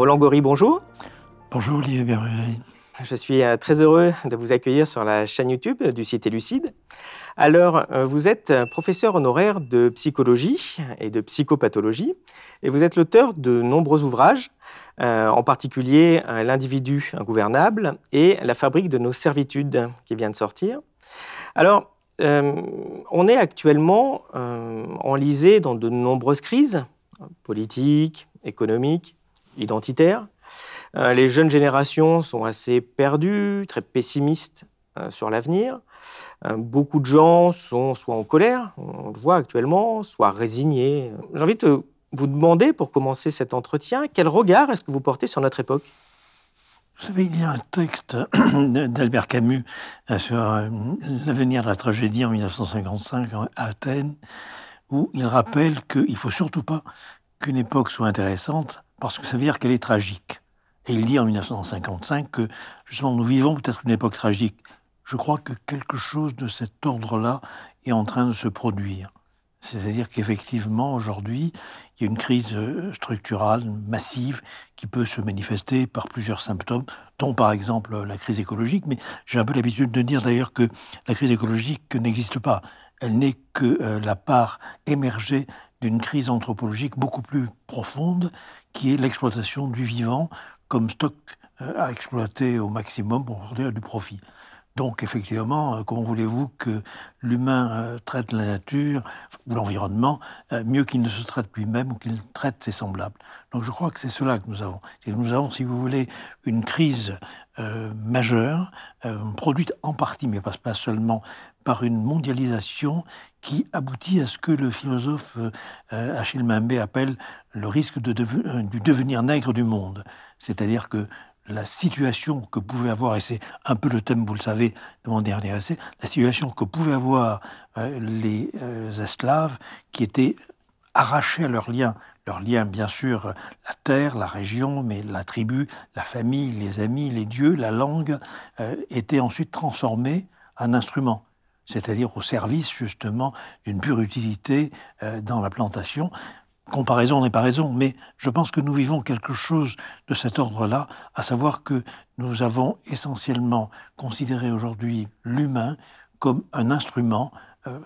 Roland Gory, bonjour. Bonjour Olivier Berruy. Je suis euh, très heureux de vous accueillir sur la chaîne YouTube du Cité Lucide. Alors, euh, vous êtes professeur honoraire de psychologie et de psychopathologie, et vous êtes l'auteur de nombreux ouvrages, euh, en particulier L'individu ingouvernable et La fabrique de nos servitudes, qui vient de sortir. Alors, on est actuellement enlisé dans de nombreuses crises politiques, économiques, identitaires. Euh, les jeunes générations sont assez perdues, très pessimistes euh, sur l'avenir. Euh, beaucoup de gens sont soit en colère, on le voit actuellement, soit résignés. J'ai envie de vous demander, pour commencer cet entretien, quel regard est-ce que vous portez sur notre époque? Vous savez, il y a un texte d'Albert Camus sur l'avenir de la tragédie en 1955 à Athènes, où il rappelle qu'il ne faut surtout pas qu'une époque soit intéressante, parce que ça veut dire qu'elle est tragique. Et il dit en 1955 que justement nous vivons peut-être une époque tragique. Je crois que quelque chose de cet ordre-là est en train de se produire. C'est-à-dire qu'effectivement, aujourd'hui, il y a une crise euh, structurale massive qui peut se manifester par plusieurs symptômes, dont par exemple la crise écologique. Mais j'ai un peu l'habitude de dire d'ailleurs que la crise écologique n'existe pas. Elle n'est que euh, la part émergée d'une crise anthropologique beaucoup plus profonde, qui est l'exploitation du vivant comme stock euh, à exploiter au maximum pour produire du profit. Donc effectivement, euh, comment voulez-vous que l'humain euh, traite la nature ou l'environnement mieux qu'il ne se traite lui-même ou qu'il traite ses semblables? Donc je crois que c'est cela que nous avons. nous avons, si vous voulez, une crise majeure, produite en partie, mais pas, seulement par une mondialisation qui aboutit à ce que le philosophe Achille Mbembe appelle le risque de du devenir nègre du monde. C'est-à-dire que la situation que pouvaient avoir, et c'est un peu le thème, vous le savez, de mon dernier essai, la situation que pouvaient avoir euh, les euh, esclaves qui étaient arrachés à leurs liens. Leurs liens, bien sûr, la terre, la région, mais la tribu, la famille, les amis, les dieux, la langue, euh, étaient ensuite transformés en instruments c'est-à-dire au service justement d'une pure utilité dans la plantation comparaison n'est pas raison, mais je pense que nous vivons quelque chose de cet ordre-là, à savoir que nous avons essentiellement considéré aujourd'hui l'humain comme un instrument euh,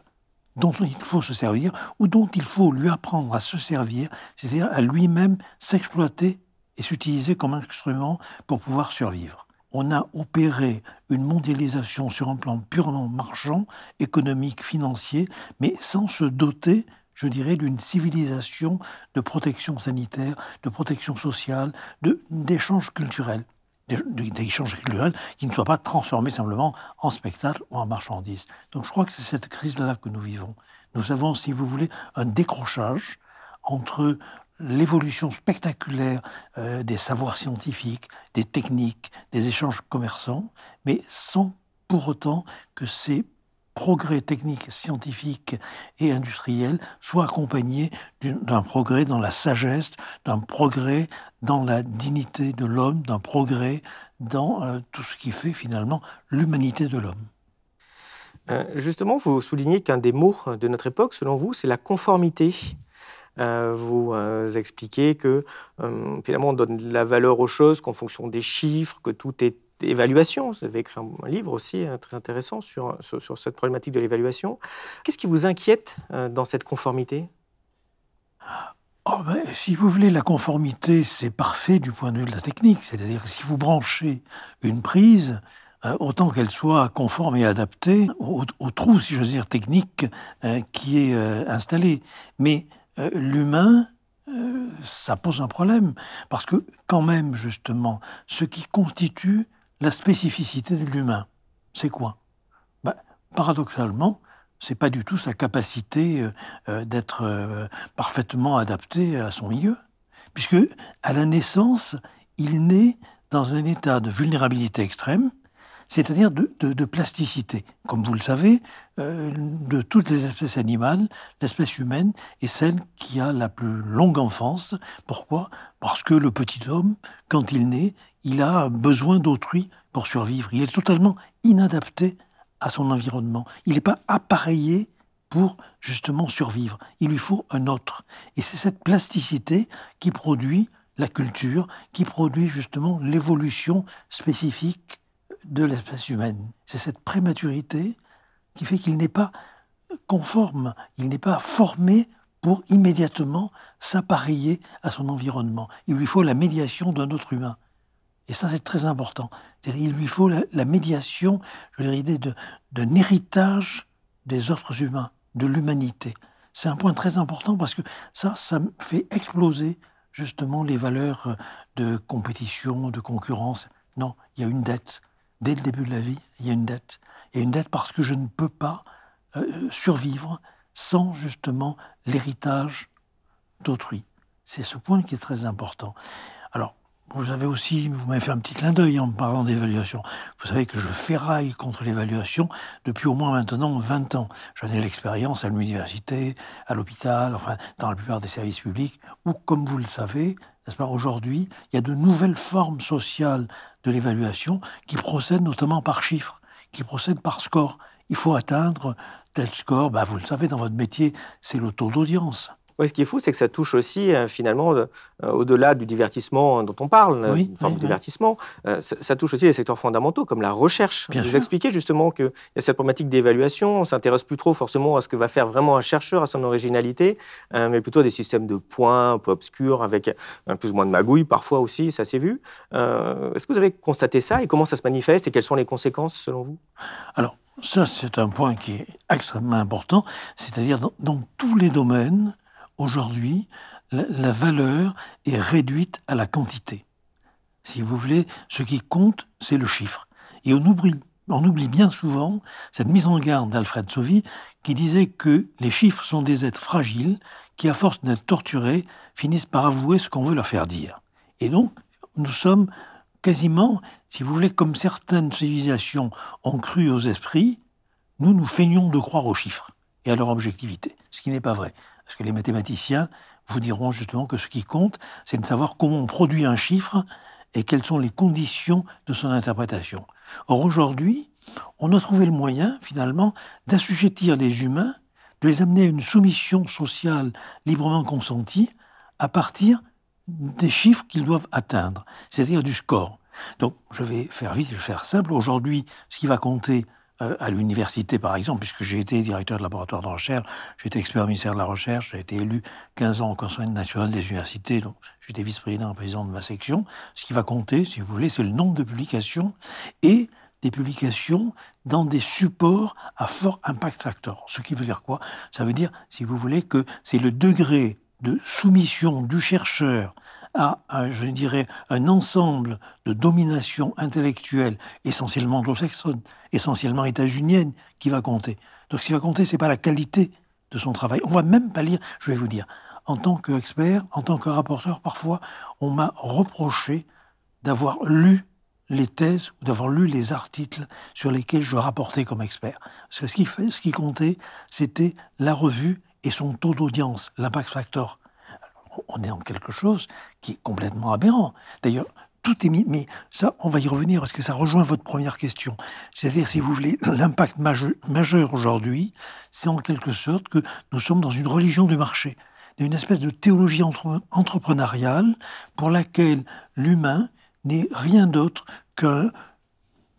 dont il faut se servir ou dont il faut lui apprendre à se servir, c'est-à-dire à, lui-même s'exploiter et s'utiliser comme instrument pour pouvoir survivre. On a opéré une mondialisation sur un plan purement marchand, économique, financier, mais sans se doter je dirais, d'une civilisation de protection sanitaire, de protection sociale, d'échanges culturels d'échanges culturels qui ne soient pas transformés simplement en spectacle ou en marchandises. Donc je crois que c'est cette crise-là que nous vivons. Nous avons, si vous voulez, un décrochage entre l'évolution spectaculaire euh, des savoirs scientifiques, des techniques, des échanges commerçants, mais sans pour autant que ces progrès technique, scientifique et industriel soit accompagné d'un progrès dans la sagesse, d'un progrès dans la dignité de l'homme, d'un progrès dans euh, tout ce qui fait finalement l'humanité de l'homme. Euh, justement, vous soulignez qu'un des mots de notre époque, selon vous, c'est la conformité. Euh, vous expliquez que finalement on donne de la valeur aux choses qu'en fonction des chiffres, que tout est évaluation. Vous avez écrit un livre aussi euh, très intéressant sur, sur, cette problématique de l'évaluation. Qu'est-ce qui vous inquiète euh, dans cette conformité? Oh ben, Si vous voulez, la conformité, c'est parfait du point de vue de la technique. C'est-à-dire si vous branchez une prise, euh, autant qu'elle soit conforme et adaptée au, trou, si j'ose dire, technique qui est installé. Mais l'humain, ça pose un problème. Parce que quand même, justement, ce qui constitue la spécificité de l'humain. C'est quoi? Ben, Paradoxalement, c'est pas du tout sa capacité euh, euh, d'être euh, parfaitement adapté à son milieu, puisque à la naissance, il naît dans un état de vulnérabilité extrême, c'est-à-dire de, plasticité. Comme vous le savez, de toutes les espèces animales, l'espèce humaine est celle qui a la plus longue enfance. Pourquoi? Parce que le petit homme, quand il naît, il a besoin d'autrui pour survivre. Il est totalement inadapté à son environnement. Il n'est pas appareillé pour justement survivre. Il lui faut un autre. Et c'est cette plasticité qui produit la culture qui produit justement l'évolution spécifique de l'espèce humaine. C'est cette prématurité qui fait qu'il n'est pas conforme, il n'est pas formé pour immédiatement s'appareiller à son environnement. Il lui faut la médiation d'un autre humain. Et ça, c'est très important. Il lui faut la, médiation, je dirais, l'idée d'un héritage des autres humains, de l'humanité. C'est un point très important parce que ça, ça fait exploser justement les valeurs de compétition, de concurrence. Non, il y a une dette. Dès le début de la vie, il y a une dette. Il y a une dette parce que je ne peux pas euh, survivre sans justement l'héritage d'autrui. C'est ce point qui est très important. Vous avez aussi, vous m'avez fait un petit clin d'œil en parlant d'évaluation. Vous savez que je ferraille contre l'évaluation depuis au moins maintenant 20 ans. J'en ai l'expérience à l'université, à l'hôpital, enfin, dans la plupart des services publics, où, comme vous le savez, n'est-ce pas, aujourd'hui, il y a de nouvelles formes sociales de l'évaluation qui procèdent notamment par chiffres, qui procèdent par score. Il faut atteindre tel score, bah, vous le savez, dans votre métier, c'est le taux d'audience. Oui, ce qui est fou, c'est que ça touche aussi, euh, finalement, euh, au-delà du divertissement dont on parle, oui, enfin, oui, du divertissement, euh, ça, touche aussi les secteurs fondamentaux, comme la recherche. Bien vous sûr. expliquez justement qu'il y a cette problématique d'évaluation, on ne s'intéresse plus trop forcément à ce que va faire vraiment un chercheur, à son originalité, mais plutôt à des systèmes de points un peu obscurs, avec un plus ou moins de magouilles parfois aussi, ça s'est vu. Est-ce que vous avez constaté ça et comment ça se manifeste et quelles sont les conséquences selon vous? Alors, ça, c'est un point qui est extrêmement important, c'est-à-dire dans, dans tous les domaines, Aujourd'hui, la, valeur est réduite à la quantité. Si vous voulez, ce qui compte, c'est le chiffre. Et on oublie, on oublie bien souvent cette mise en garde d'Alfred Sauvy qui disait que les chiffres sont des êtres fragiles qui, à force d'être torturés, finissent par avouer ce qu'on veut leur faire dire. Et donc, nous sommes quasiment, si vous voulez, comme certaines civilisations ont cru aux esprits, nous nous feignons de croire aux chiffres et à leur objectivité, ce qui n'est pas vrai. Parce que les mathématiciens vous diront justement que ce qui compte, c'est de savoir comment on produit un chiffre et quelles sont les conditions de son interprétation. Or aujourd'hui, on a trouvé le moyen, finalement, d'assujettir les humains, de les amener à une soumission sociale librement consentie à partir des chiffres qu'ils doivent atteindre, c'est-à-dire du score. Donc, je vais faire vite, je vais faire simple. Aujourd'hui, ce qui va compter, à l'université, par exemple, puisque j'ai été directeur de laboratoire de recherche, j'ai été expert au ministère de la Recherche, j'ai été élu 15 ans au Conseil national des universités, donc j'étais vice-président et président de ma section. Ce qui va compter, si vous voulez, c'est le nombre de publications et des publications dans des supports à fort impact factor. Ce qui veut dire quoi? Ça veut dire, si vous voulez, que c'est le degré de soumission du chercheur à, je dirais, un ensemble de domination intellectuelle, essentiellement anglo-saxonne, essentiellement états-unienne, qui va compter. Donc ce qui va compter, c'est pas la qualité de son travail. On va même pas lire, je vais vous dire, en tant qu'expert, en tant que rapporteur, parfois, on m'a reproché d'avoir lu les thèses ou d'avoir lu les articles sur lesquels je rapportais comme expert. Parce que ce qui, ce qui comptait, c'était la revue et son taux d'audience, l'impact factor on est dans quelque chose qui est complètement aberrant. D'ailleurs, tout est mis, mais ça, on va y revenir parce que ça rejoint votre première question. C'est-à-dire, si vous voulez, l'impact majeur, aujourd'hui, c'est en quelque sorte que nous sommes dans une religion du marché, une espèce de théologie entre, entrepreneuriale pour laquelle l'humain n'est rien d'autre qu'un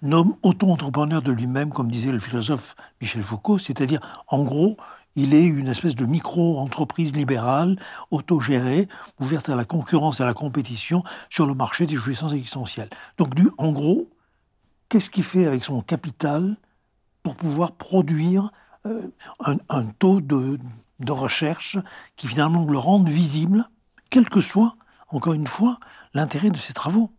homme auto-entrepreneur de lui-même, comme disait le philosophe Michel Foucault, c'est-à-dire, en gros, il est une espèce de micro-entreprise libérale, autogérée, ouverte à la concurrence et à la compétition sur le marché des jouissances existentielles. Donc, en gros, qu'est-ce qu'il fait avec son capital pour pouvoir produire euh, un, taux de, recherche qui finalement le rende visible, quel que soit, encore une fois, l'intérêt de ses travaux?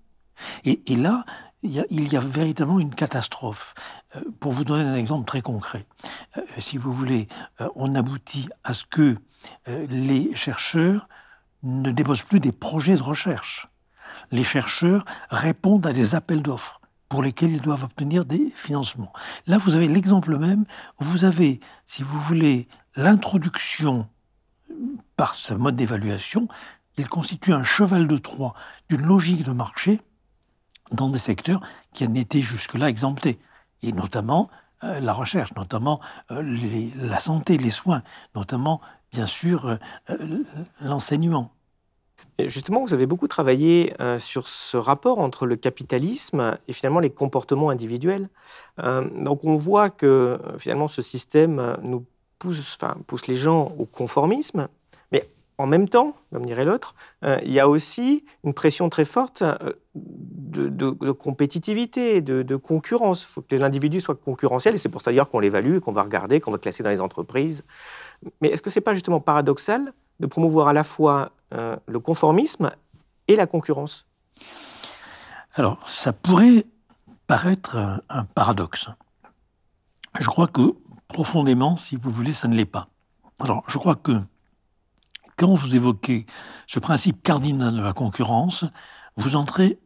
Et, là, il y, a, véritablement une catastrophe. Euh, pour vous donner un exemple très concret, euh, si vous voulez, euh, on aboutit à ce que les chercheurs ne déposent plus des projets de recherche. Les chercheurs répondent à des appels d'offres pour lesquels ils doivent obtenir des financements. Là, vous avez l'exemple même, vous avez, si vous voulez, l'introduction par ce mode d'évaluation, il constitue un cheval de Troie d'une logique de marché dans des secteurs qui en étaient jusque-là exemptés, et notamment euh, la recherche, notamment euh, la santé, les soins, notamment, bien sûr, euh, l'enseignement. justement, vous avez beaucoup travaillé sur ce rapport entre le capitalisme et finalement les comportements individuels. Donc on voit que finalement ce système pousse, les gens au conformisme, en même temps, comme dirait l'autre, il y a aussi une pression très forte de, compétitivité, de, de concurrence. Il faut que les individus soient concurrentiels et c'est pour ça d'ailleurs qu'on l'évalue, qu'on va regarder, qu'on va classer dans les entreprises. Mais est-ce que ce n'est pas justement paradoxal de promouvoir à la fois euh, le conformisme et la concurrence? Alors, ça pourrait paraître un, paradoxe. Je crois que profondément, si vous voulez, ça ne l'est pas. Alors, je crois que quand vous évoquez ce principe cardinal de la concurrence, vous entrez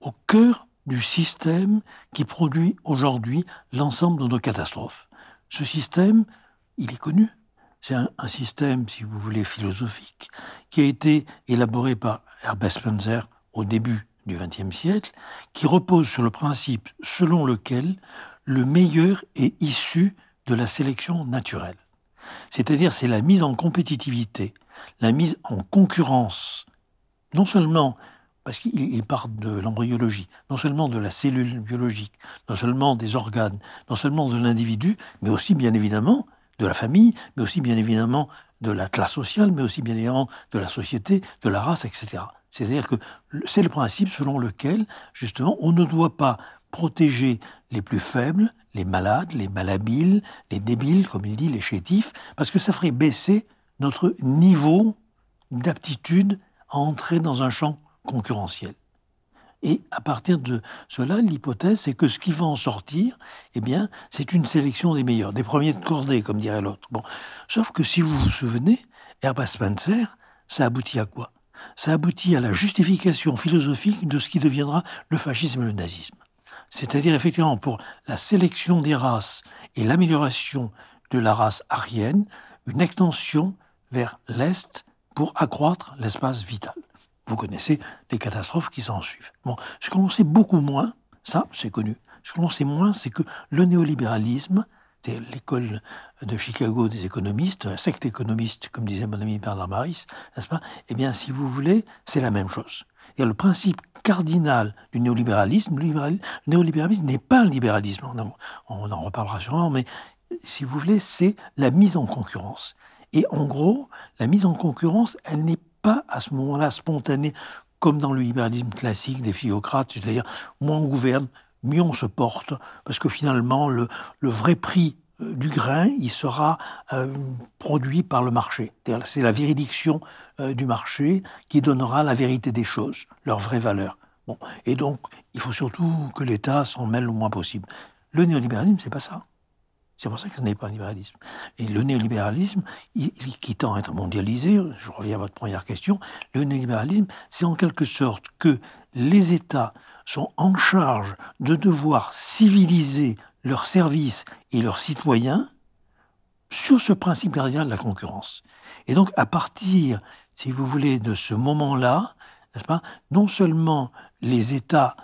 au cœur du système qui produit aujourd'hui l'ensemble de nos catastrophes. Ce système, il est connu, c'est un, système, si vous voulez, philosophique, qui a été élaboré par Herbert Spencer au début du XXe siècle, qui repose sur le principe selon lequel le meilleur est issu de la sélection naturelle. C'est-à-dire c'est la mise en compétitivité, la mise en concurrence, non seulement parce qu'il part de l'embryologie, non seulement de la cellule biologique, non seulement des organes, non seulement de l'individu, mais aussi bien évidemment de la famille, mais aussi bien évidemment de la classe sociale, mais aussi bien évidemment de la société, de la race, etc. C'est-à-dire que c'est le principe selon lequel, justement, on ne doit pas protéger les plus faibles, les malades, les malhabiles, les débiles, comme il dit, les chétifs, parce que ça ferait baisser notre niveau d'aptitude à entrer dans un champ concurrentiel. Et à partir de cela, l'hypothèse, c'est que ce qui va en sortir, eh bien, c'est une sélection des meilleurs, des premiers de cordée, comme dirait l'autre. Bon. Sauf que si vous vous souvenez, Herbert Spencer, ça aboutit à quoi? Ça aboutit à la justification philosophique de ce qui deviendra le fascisme et le nazisme. C'est-à-dire, effectivement, pour la sélection des races et l'amélioration de la race aryenne, une extension vers l'Est pour accroître l'espace vital. Vous connaissez les catastrophes qui s'en suivent. Bon, ce que l'on sait beaucoup moins, ça c'est connu, ce que l'on sait moins, c'est que le néolibéralisme, c'est l'école de Chicago des économistes, la secte économiste, comme disait mon ami Bernard Maris, n'est-ce pas? Eh bien, si vous voulez, c'est la même chose. Et le principe cardinal du néolibéralisme, le néolibéralisme n'est pas un libéralisme, on en reparlera sûrement, mais si vous voulez, c'est la mise en concurrence. Et en gros, la mise en concurrence, elle n'est pas à ce moment-là spontané, comme dans le libéralisme classique des philocrates, c'est-à-dire moins on gouverne, mieux on se porte, parce que finalement, le, vrai prix euh, du grain, il sera euh, produit par le marché. C'est la véridiction euh, du marché qui donnera la vérité des choses, leur vraie valeur. Bon. Et donc, il faut surtout que l'État s'en mêle le moins possible. Le néolibéralisme, c'est pas ça. C'est pour ça que ce n'est pas un libéralisme. Et le néolibéralisme, il, tend à être mondialisé, je reviens à votre première question, le néolibéralisme, c'est en quelque sorte que les États sont en charge de devoir civiliser leurs services et leurs citoyens sur ce principe gardien de la concurrence. Et donc, à partir, si vous voulez, de ce moment-là, n'est-ce pas, non seulement les États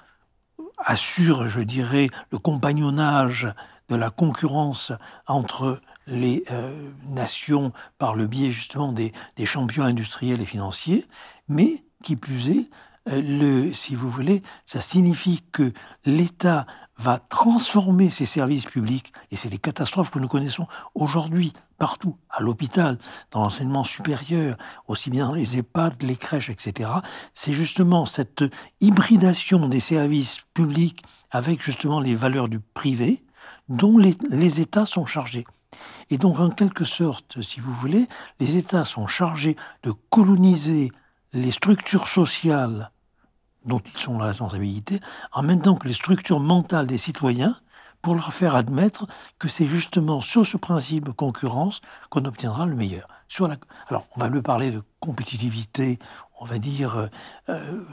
assurent, je dirais, le compagnonnage de la concurrence entre les euh, nations par le biais justement des, champions industriels et financiers, mais qui plus est, euh, le, si vous voulez, ça signifie que l'État va transformer ses services publics, et c'est les catastrophes que nous connaissons aujourd'hui, partout, à l'hôpital, dans l'enseignement supérieur, aussi bien dans les EHPAD, les crèches, etc. C'est justement cette hybridation des services publics avec justement les valeurs du privé, dont les, États sont chargés. Et donc, en quelque sorte, si vous voulez, les États sont chargés de coloniser les structures sociales dont ils sont la responsabilité, en même temps que les structures mentales des citoyens, pour leur faire admettre que c'est justement sur ce principe de concurrence qu'on obtiendra le meilleur. Alors, on va lui parler de compétitivité, on va dire, euh, euh,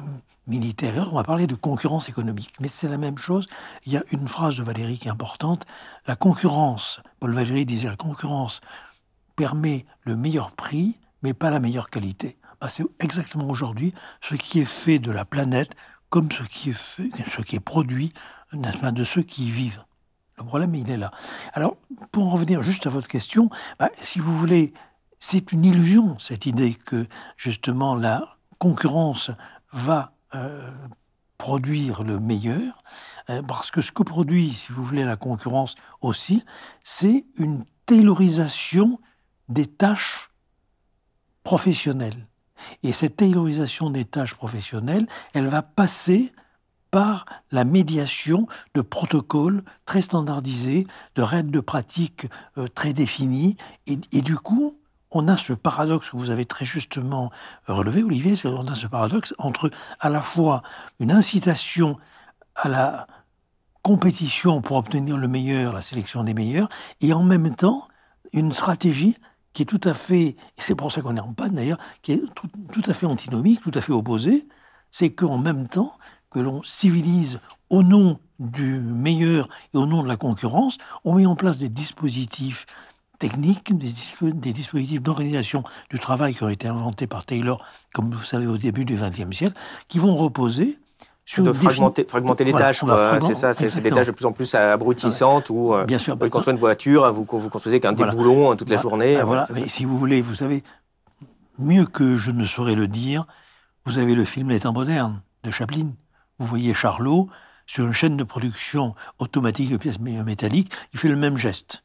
militaire. On va parler de concurrence économique. Mais c'est la même chose. Il y a une phrase de Valérie qui est importante. La concurrence, Paul Valéry disait, la concurrence permet le meilleur prix, mais pas la meilleure qualité. Bah, c'est exactement aujourd'hui ce qui est fait de la planète comme ce qui est, fait, ce produit de ceux qui y vivent. Le problème, il est là. Alors, pour en revenir juste à votre question, bah, si vous voulez, c'est une illusion, cette idée que justement la concurrence va produire le meilleur, parce que ce que produit, si vous voulez, la concurrence aussi, c'est une taylorisation des tâches professionnelles. Et cette taylorisation des tâches professionnelles, elle va passer par la médiation de protocoles très standardisés, de règles de pratique euh, très définies. Et, du coup, on a ce paradoxe que vous avez très justement relevé, Olivier, on a ce paradoxe entre à la fois une incitation à la compétition pour obtenir le meilleur, la sélection des meilleurs, et en même temps une stratégie qui est tout à fait, et c'est pour ça qu'on est en panne d'ailleurs, qui est tout, tout, à fait antinomique, tout à fait opposée, c'est qu'en même temps que l'on civilise au nom du meilleur et au nom de la concurrence, on met en place des dispositifs techniques, des, des dispositifs d'organisation du travail qui ont été inventés par Taylor, comme vous savez, au début du XXe siècle, qui vont reposer de fragmenter, fragmenter les tâches. C'est ça, c'est des tâches de plus en plus abrutissantes où euh, Bien sûr, vous construisez une voiture, vous, vous construisez qu'un voilà. déboulon toute la journée. Ah, voilà, mais si vous voulez, vous savez, mieux que je ne saurais le dire, vous avez le film Les temps modernes de Chaplin. Vous voyez Charlot sur une chaîne de production automatique de pièces métalliques, il fait le même geste.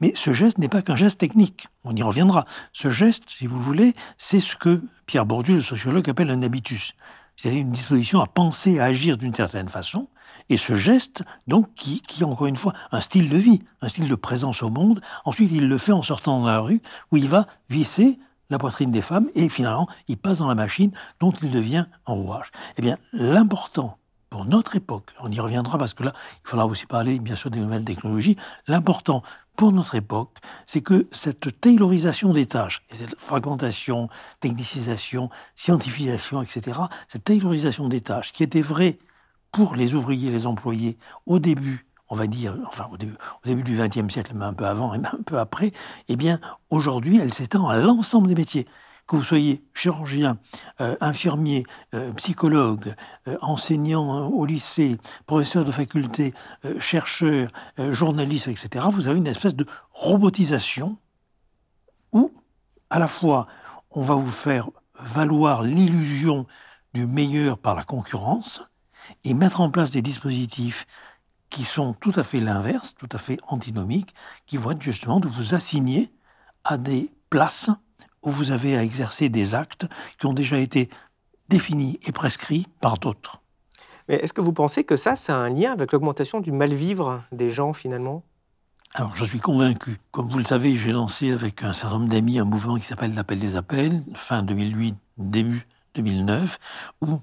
Mais ce geste n'est pas qu'un geste technique, on y reviendra. Ce geste, si vous voulez, c'est ce que Pierre Bourdieu, le sociologue, appelle un habitus c'est-à-dire une disposition à penser, à agir d'une certaine façon, et ce geste, donc, qui, qui, encore une fois, un style de vie, un style de présence au monde, ensuite il le fait en sortant dans la rue, où il va visser la poitrine des femmes, et finalement, il passe dans la machine dont il devient en rouage. Eh bien, l'important pour notre époque, on y reviendra parce que là, il faudra aussi parler bien sûr des nouvelles technologies, l'important pour notre époque, c'est que cette taylorisation des tâches, fragmentation, technicisation, scientifisation, etc., cette taylorisation des tâches qui était vraie pour les ouvriers, les employés, au début, on va dire, enfin au début, au début du XXe siècle, mais un peu avant et même un peu après, eh bien aujourd'hui, elle s'étend à l'ensemble des métiers que vous soyez chirurgien, euh, infirmier, euh, psychologue, euh, enseignant au lycée, professeur de faculté, chercheur, journaliste, etc., vous avez une espèce de robotisation où, à la fois, on va vous faire valoir l'illusion du meilleur par la concurrence et mettre en place des dispositifs qui sont tout à fait l'inverse, tout à fait antinomiques, qui vont être justement de vous assigner à des places où vous avez à exercer des actes qui ont déjà été définis et prescrits par d'autres. Mais est-ce que vous pensez que ça, ça a un lien avec l'augmentation du mal-vivre des gens finalement? Alors, je suis convaincu. Comme vous le savez, j'ai lancé avec un certain nombre d'amis un mouvement qui s'appelle l'Appel des appels, fin 2008, début 2009, où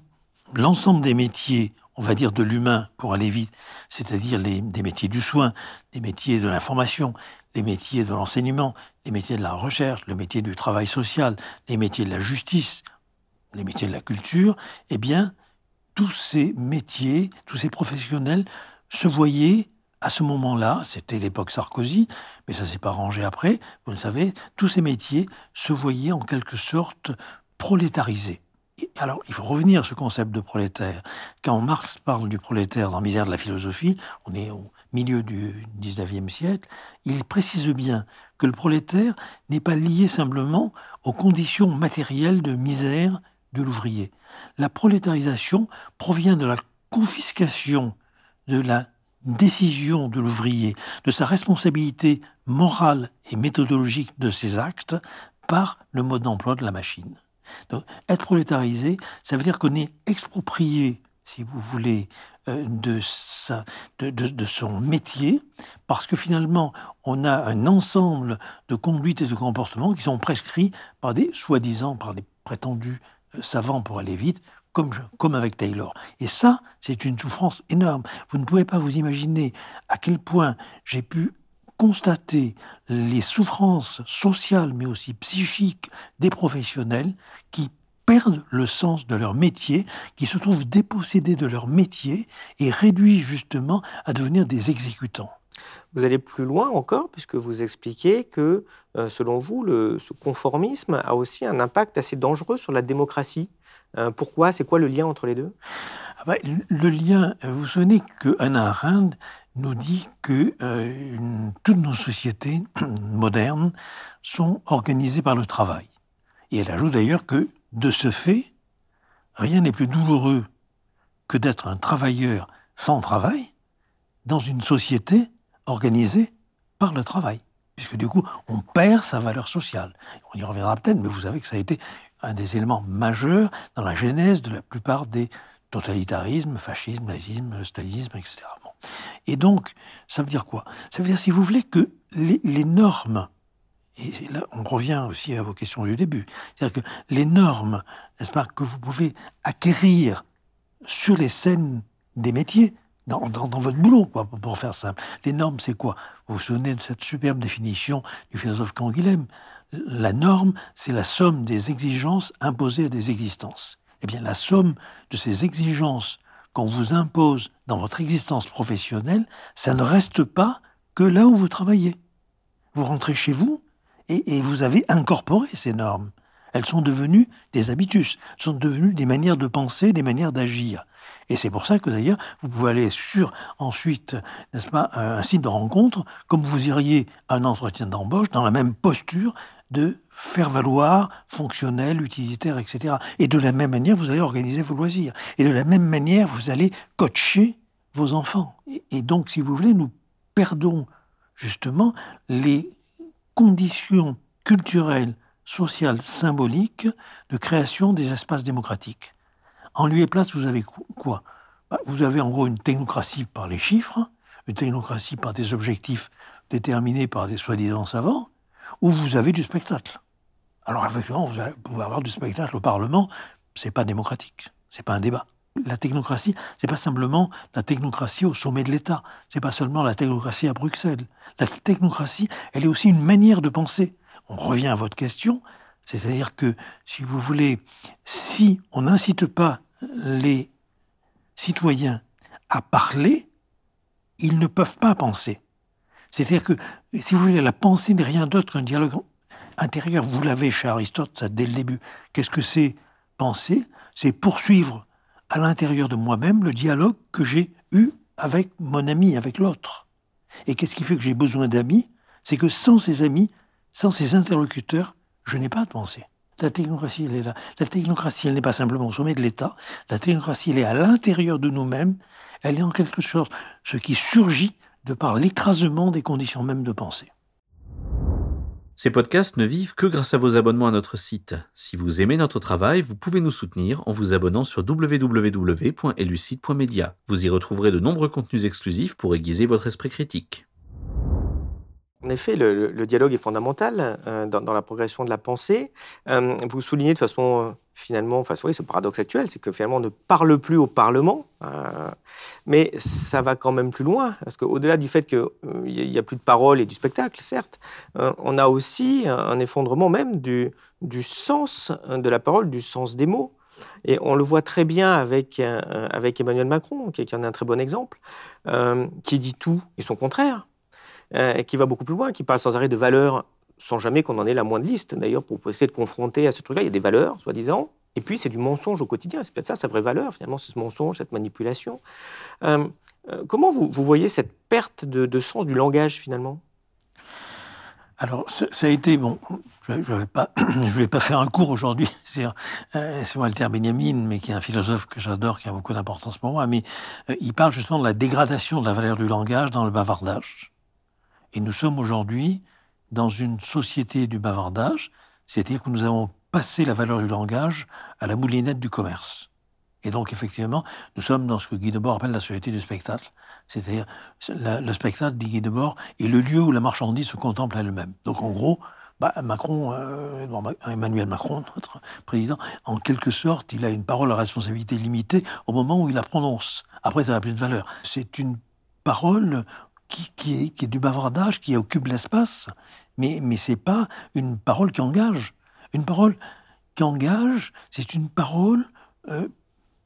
l'ensemble des métiers, on va dire de l'humain pour aller vite, c'est-à-dire les, des métiers du soin, des métiers de l'information, les métiers de l'enseignement, les métiers de la recherche, le métier du travail social, les métiers de la justice, les métiers de la culture, eh bien, tous ces métiers, tous ces professionnels se voyaient à ce moment-là, c'était l'époque Sarkozy, mais ça s'est pas rangé après, vous le savez, tous ces métiers se voyaient en quelque sorte prolétarisés alors, il faut revenir à ce concept de prolétaire. Quand Marx parle du prolétaire dans Misère de la philosophie, on est milieu du 19e siècle, il précise bien que le prolétaire n'est pas lié simplement aux conditions matérielles de misère de l'ouvrier. La prolétarisation provient de la confiscation de la décision de l'ouvrier, de sa responsabilité morale et méthodologique de ses actes par le mode d'emploi de la machine. Donc, être prolétarisé, ça veut dire qu'on est exproprié, si vous voulez, de, de, son métier, parce que finalement, on a un ensemble de conduites et de comportements qui sont prescrits par des, soi-disant, par des prétendus euh, savants pour aller vite, comme, comme, avec Taylor. Et ça, c'est une souffrance énorme. Vous ne pouvez pas vous imaginer à quel point j'ai pu constater les souffrances sociales mais aussi psychiques des professionnels qui perdent le sens de leur métier, qui se trouvent dépossédés de leur métier et réduits justement à devenir des exécutants. Vous allez plus loin encore, puisque vous expliquez que, euh, selon vous, le, ce conformisme a aussi un impact assez dangereux sur la démocratie. Euh, pourquoi? C'est quoi le lien entre les deux? Ah bah, Le lien, euh, vous vous souvenez que Hannah Arendt nous dit que euh, toutes nos sociétés modernes sont organisées par le travail. Et elle ajoute d'ailleurs que, de ce fait, rien n'est plus douloureux que d'être un travailleur sans travail dans une société organisée par le travail. Puisque du coup, on perd sa valeur sociale. On y reviendra peut-être, mais vous savez que ça a été un des éléments majeurs dans la genèse de la plupart des totalitarismes, fascisme, nazisme, stalinisme, etc. Et donc, ça veut dire quoi? Ça veut dire, si vous voulez, que les, les normes et là, on revient aussi à vos questions du début. C'est-à-dire que les normes, n'est-ce pas, que vous pouvez acquérir sur les scènes des métiers, dans, votre boulot, quoi, pour faire simple. Les normes, c'est quoi? Vous vous souvenez de cette superbe définition du philosophe Canguilhem La norme, c'est la somme des exigences imposées à des existences. Eh bien, la somme de ces exigences qu'on vous impose dans votre existence professionnelle, ça ne reste pas que là où vous travaillez. Vous rentrez chez vous, et, vous avez incorporé ces normes. Elles sont devenues des habitus, sont devenues des manières de penser, des manières d'agir. Et c'est pour ça que d'ailleurs, vous pouvez aller sur ensuite, n'est-ce pas, un site de rencontre, comme vous iriez à un entretien d'embauche, dans la même posture de faire valoir, fonctionnel, utilitaire, etc. Et de la même manière, vous allez organiser vos loisirs. Et de la même manière, vous allez coacher vos enfants. et donc, si vous voulez, nous perdons justement les conditions culturelles, sociales, symboliques de création des espaces démocratiques. En lieu et place, vous avez quoi? Bah, Vous avez en gros une technocratie par les chiffres, une technocratie par des objectifs déterminés par des soi-disant savants, ou vous avez du spectacle. Alors effectivement, vous pouvez avoir du spectacle au Parlement, c'est pas démocratique, c'est pas un débat. La technocratie, c'est pas simplement la technocratie au sommet de l'État, c'est pas seulement la technocratie à Bruxelles. La technocratie, elle est aussi une manière de penser. On revient à votre question, c'est-à-dire que, si vous voulez, si on n'incite pas les citoyens à parler, ils ne peuvent pas penser. C'est-à-dire que, si vous voulez, la pensée n'est rien d'autre qu'un dialogue intérieur. Vous l'avez chez Aristote, ça dès le début. Qu'est-ce que c'est penser? C'est poursuivre à l'intérieur de moi-même le dialogue que j'ai eu avec mon ami, avec l'autre. Et qu'est-ce qui fait que j'ai besoin d'amis? C'est que sans ces amis, sans ces interlocuteurs, je n'ai pas de pensée. La technocratie, elle est là. La technocratie, elle n'est pas simplement au sommet de l'État. La technocratie, elle est à l'intérieur de nous-mêmes. Elle est en quelque sorte ce qui surgit de par l'écrasement des conditions mêmes de pensée. Ces podcasts ne vivent que grâce à vos abonnements à notre site. Si vous aimez notre travail, vous pouvez nous soutenir en vous abonnant sur www.elucide.media. Vous y retrouverez de nombreux contenus exclusifs pour aiguiser votre esprit critique. En effet, le, dialogue est fondamental euh, dans, la progression de la pensée. Euh, vous soulignez de façon euh, finalement, enfin, ce paradoxe actuel, c'est que finalement on ne parle plus au Parlement, mais ça va quand même plus loin, parce qu'au-delà du fait qu'il n'y a plus de parole et du spectacle, certes, on a aussi un effondrement même du, sens de la parole, du sens des mots. Et on le voit très bien avec Emmanuel Macron, qui, en est un très bon exemple, qui dit tout et son contraire. Euh, qui va beaucoup plus loin, qui parle sans arrêt de valeurs, sans jamais qu'on en ait la moindre liste, d'ailleurs, pour essayer de confronter à ce truc-là. Il y a des valeurs, soi-disant, et puis c'est du mensonge au quotidien. C'est peut-être ça sa vraie valeur, finalement, c'est ce mensonge, cette manipulation. Euh, euh, comment vous, voyez cette perte de, sens du langage, finalement? Alors, ça a été, bon, je ne vais, pas, faire un cours aujourd'hui sur, Walter Benjamin, mais qui est un philosophe que j'adore, qui a beaucoup d'importance pour moi, mais il parle justement de la dégradation de la valeur du langage dans le bavardage. Et nous sommes aujourd'hui dans une société du bavardage, c'est-à-dire que nous avons passé la valeur du langage à la moulinette du commerce. Et donc, effectivement, nous sommes dans ce que Guy Debord appelle la société du spectacle. C'est-à-dire, le spectacle, dit Guy Debord, est le lieu où la marchandise se contemple elle-même. Donc, en gros, bah, Macron, euh, Emmanuel Macron, notre président, en quelque sorte, il a une parole à responsabilité limitée au moment où il la prononce. Après, ça n'a plus de valeur. C'est une parole qui, est, du bavardage, qui occupe l'espace, mais, mais ce n'est pas une parole qui engage. Une parole qui engage, c'est une parole euh,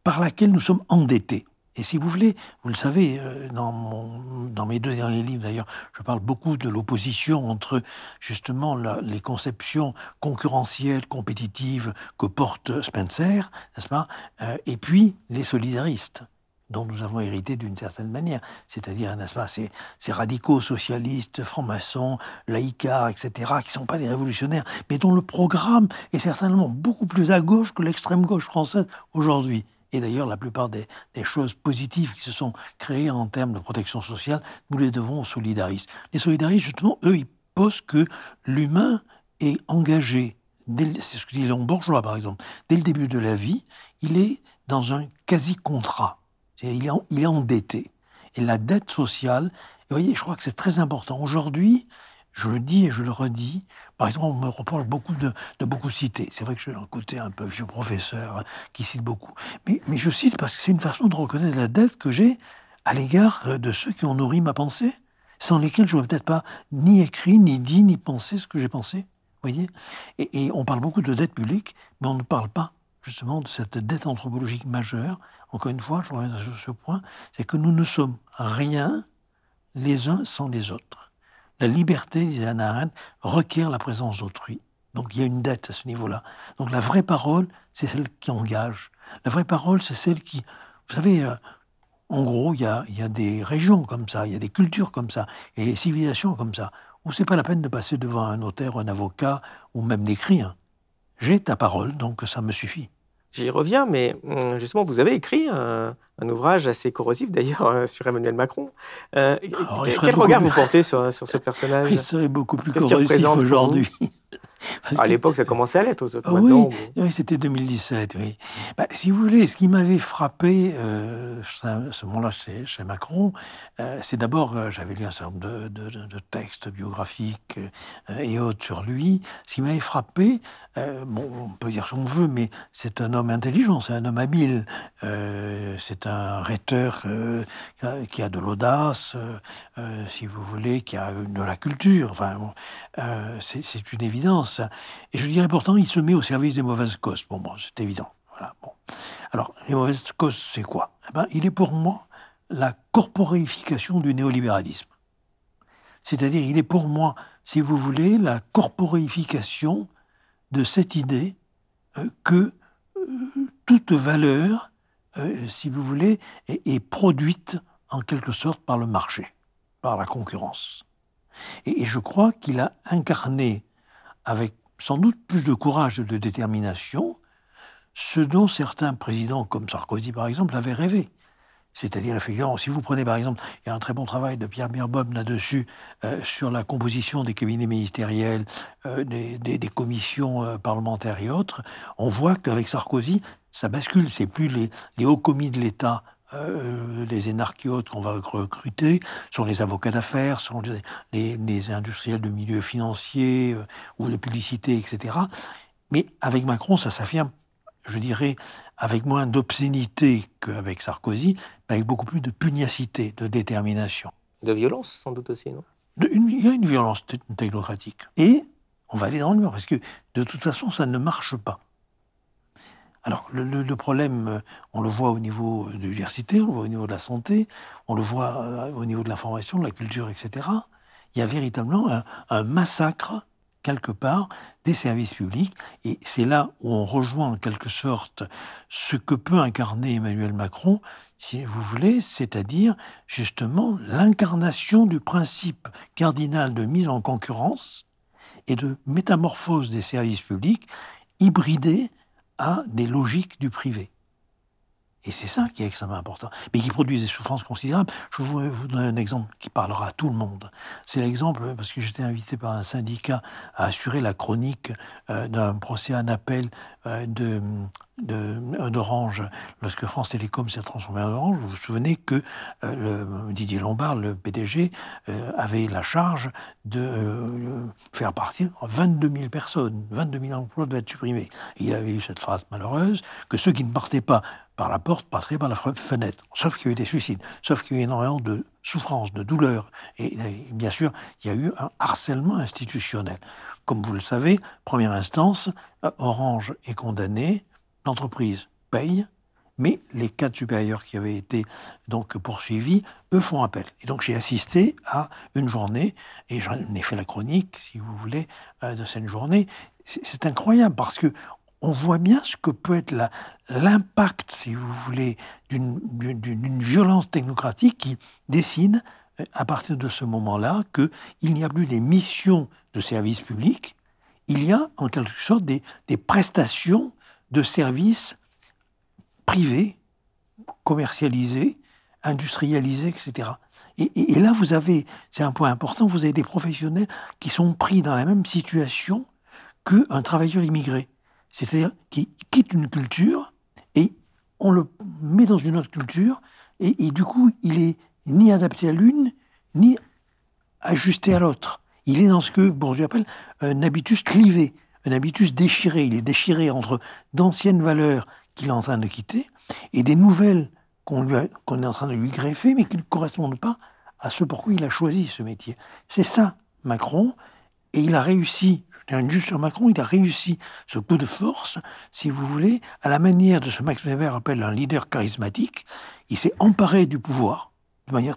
par laquelle nous sommes endettés. Et si vous voulez, vous le savez, euh, dans, mon, dans mes deux derniers livres d'ailleurs, je parle beaucoup de l'opposition entre justement les conceptions concurrentielles, compétitives que porte Spencer, n'est-ce pas, euh, et puis les solidaristes. Dont nous avons hérité d'une certaine manière, c'est-à-dire, n'est-ce pas, ces, radicaux socialistes, francs-maçons, laïcards, etc., qui ne sont pas des révolutionnaires, mais dont le programme est certainement beaucoup plus à gauche que l'extrême gauche française aujourd'hui. Et d'ailleurs, la plupart des, choses positives qui se sont créées en termes de protection sociale, nous les devons aux solidaristes. Les solidaristes, justement, eux, ils posent que l'humain est engagé, c'est ce que dit Léon Bourgeois, par exemple, dès le début de la vie, il est dans un quasi-contrat. Il est, endetté. Et la dette sociale, vous voyez, je crois que c'est très important. Aujourd'hui, je le dis et je le redis. Par exemple, on me reproche beaucoup de, beaucoup citer. C'est vrai que j'ai un côté un peu vieux professeur hein, qui cite beaucoup. Mais, je cite parce que c'est une façon de reconnaître la dette que j'ai à l'égard de ceux qui ont nourri ma pensée, sans lesquels je n'aurais peut-être pas ni écrit, ni dit, ni pensé ce que j'ai pensé. voyez? Et on parle beaucoup de dette publique, mais on ne parle pas justement de cette dette anthropologique majeure. Encore une fois, je reviens sur ce point, c'est que nous ne sommes rien les uns sans les autres. La liberté, disait Anna Arendt, requiert la présence d'autrui. Donc il y a une dette à ce niveau-là. Donc la vraie parole, c'est celle qui engage. La vraie parole, c'est celle qui... Vous savez, euh, en gros, il y a, des régions comme ça, il y a des cultures comme ça, et des civilisations comme ça, où c'est pas la peine de passer devant un notaire, un avocat, ou même d'écrire. J'ai ta parole, donc ça me suffit. J'y reviens, mais hum, justement, vous avez écrit un, ouvrage assez corrosif d'ailleurs euh, sur Emmanuel Macron. Euh, oh, quel regard vous portez sur, sur ce personnage? Il serait beaucoup plus corrosif aujourd'hui. À l'époque, ça commençait à l'être. Oui, oui c'était 2017. Oui. Bah, si vous voulez, ce qui m'avait frappé euh, à ce moment-là chez, chez, Macron, euh, c'est d'abord, euh, j'avais lu un certain nombre de, de, textes biographiques et autres sur lui. Ce qui m'avait frappé, bon, on peut dire ce qu'on veut, mais c'est un homme intelligent, c'est un homme habile, c'est un rhéteur qui a de l'audace, si vous voulez, qui a de la culture. Enfin, c'est une évidence. Et je dirais pourtant, il se met au service des mauvaises causes. Bon, bon c'est évident. Voilà, bon. Alors, les mauvaises causes, c'est quoi? Eh ben, Il est pour moi la corporéification du néolibéralisme. C'est-à-dire, il est pour moi, si vous voulez, la corporéification de cette idée euh, que euh, toute valeur, euh, si vous voulez, est, produite en quelque sorte par le marché, par la concurrence. et je crois qu'il a incarné avec sans doute plus de courage et de détermination, ce dont certains présidents, comme Sarkozy par exemple, avaient rêvé. C'est-à-dire, effectivement, si vous prenez par exemple, il y a un très bon travail de Pierre Birbaum là-dessus, euh, sur la composition des cabinets ministériels, euh, des, commissions euh, parlementaires et autres, on voit qu'avec Sarkozy, ça bascule. C'est plus les, les hauts commis de l'État euh, les énarchiotes qu'on va recruter sont les avocats d'affaires, sont les, industriels de milieu financier euh, ou de publicité, etc. Mais avec Macron, ça s'affirme, je dirais, avec moins d'obscénité qu'avec Sarkozy, mais avec beaucoup plus de pugnacité, de détermination. De violence, sans doute aussi, non? Il y a une violence technocratique. Et on va aller dans le mur, parce que de toute façon, ça ne marche pas. Alors, le, problème, euh, on le voit au niveau de l'université, on le voit au niveau de la santé, on le voit euh, au niveau de l'information, de la culture, etc. Il y a véritablement un, massacre, quelque part, des services publics. Et c'est là où on rejoint en quelque sorte ce que peut incarner Emmanuel Macron, si vous voulez, c'est-à-dire justement l'incarnation du principe cardinal de mise en concurrence et de métamorphose des services publics hybridés à des logiques du privé. Et c'est ça qui est extrêmement important, mais qui produit des souffrances considérables. Je vais vous donner un exemple qui parlera à tout le monde. C'est l'exemple, parce que j'étais invité par un syndicat à assurer la chronique euh, d'un procès en appel euh, de, d'Orange, lorsque France Télécom s'est transformé en Orange, vous vous souvenez que euh, Didier Lombard, le PDG, euh, avait la charge de euh, faire partir 22 000 personnes, 22 000 emplois devaient être supprimés. il avait eu cette phrase malheureuse que ceux qui ne partaient pas par la porte passeraient par la fenêtre, sauf qu'il y a eu des suicides, sauf qu'il y a eu énormément de souffrance, de douleur, et, et bien sûr, il y a eu un harcèlement institutionnel. Comme vous le savez, première instance, Orange est condamné l'entreprise paye, mais les cadres supérieurs qui avaient été donc poursuivis, eux font appel. Et donc j'ai assisté à une journée, et j'en ai fait la chronique, si vous voulez, euh, de cette journée. C'est incroyable parce que on voit bien ce que peut être l'impact, si vous voulez, d'une violence technocratique qui décide, euh, à partir de ce moment-là, qu'il n'y a plus des missions de service public, il y a en quelque sorte des, prestations de services privés, commercialisés, industrialisés, etc. Et, là, vous avez, c'est un point important, vous avez des professionnels qui sont pris dans la même situation qu'un travailleur immigré c'est-à-dire qui quitte une culture et on le met dans une autre culture, et, du coup, il est ni adapté à l'une, ni ajusté à l'autre. Il est dans ce que Bourdieu appelle un habitus clivé, un habitus déchiré. Il est déchiré entre d'anciennes valeurs qu'il est en train de quitter et des nouvelles qu'on est en train de lui greffer, mais qui ne correspondent pas à ce pourquoi il a choisi ce métier. C'est ça, Macron, et il a réussi juste sur Macron, il a réussi ce coup de force, si vous voulez, à la manière de ce Max Weber appelle un leader charismatique. Il s'est emparé du pouvoir de manière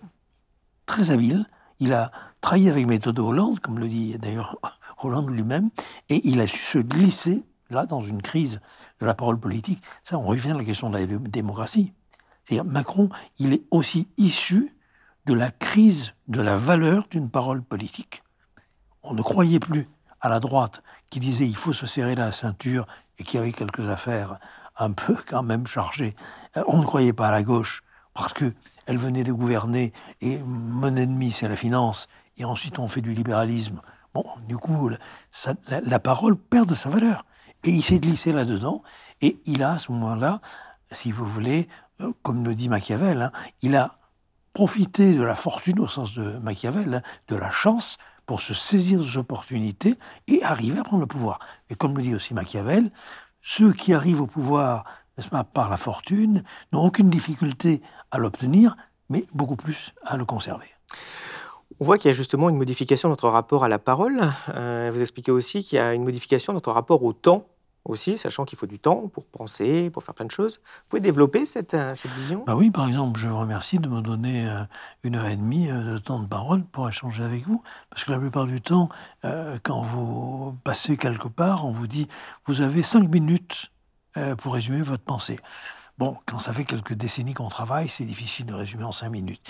très habile. Il a trahi avec méthode Hollande, comme le dit d'ailleurs Hollande lui-même, et il a su se glisser, là, dans une crise de la parole politique. Ça, on revient à la question de la démocratie. C'est-à-dire, Macron, il est aussi issu de la crise de la valeur d'une parole politique. On ne croyait plus à la droite qui disait il faut se serrer la ceinture et qui avait quelques affaires un peu quand même chargées. Euh, on ne croyait pas à la gauche parce que elle venait de gouverner et mon ennemi c'est la finance et ensuite on fait du libéralisme. Bon, du coup, la, parole perd de sa valeur. Et il s'est glissé là-dedans et il a à ce moment-là, si vous voulez, euh, comme le dit Machiavel, hein, il a profité de la fortune au sens de Machiavel, hein, de la chance pour se saisir des opportunités et arriver à prendre le pouvoir. Et comme le dit aussi Machiavel, ceux qui arrivent au pouvoir, n'est-ce pas, par la fortune, n'ont aucune difficulté à l'obtenir, mais beaucoup plus à le conserver. On voit qu'il y a justement une modification de notre rapport à la parole. Euh, vous expliquez aussi qu'il y a une modification de notre rapport au temps aussi, sachant qu'il faut du temps pour penser, pour faire plein de choses. Vous pouvez développer cette, euh, cette vision? Bah Oui, par exemple, je vous remercie de me donner euh, une heure et demie de temps de parole pour échanger avec vous, parce que la plupart du temps, quand vous passez quelque part, on vous dit, vous avez cinq minutes pour résumer votre pensée. Bon, quand ça fait quelques décennies qu'on travaille, c'est difficile de résumer en cinq minutes.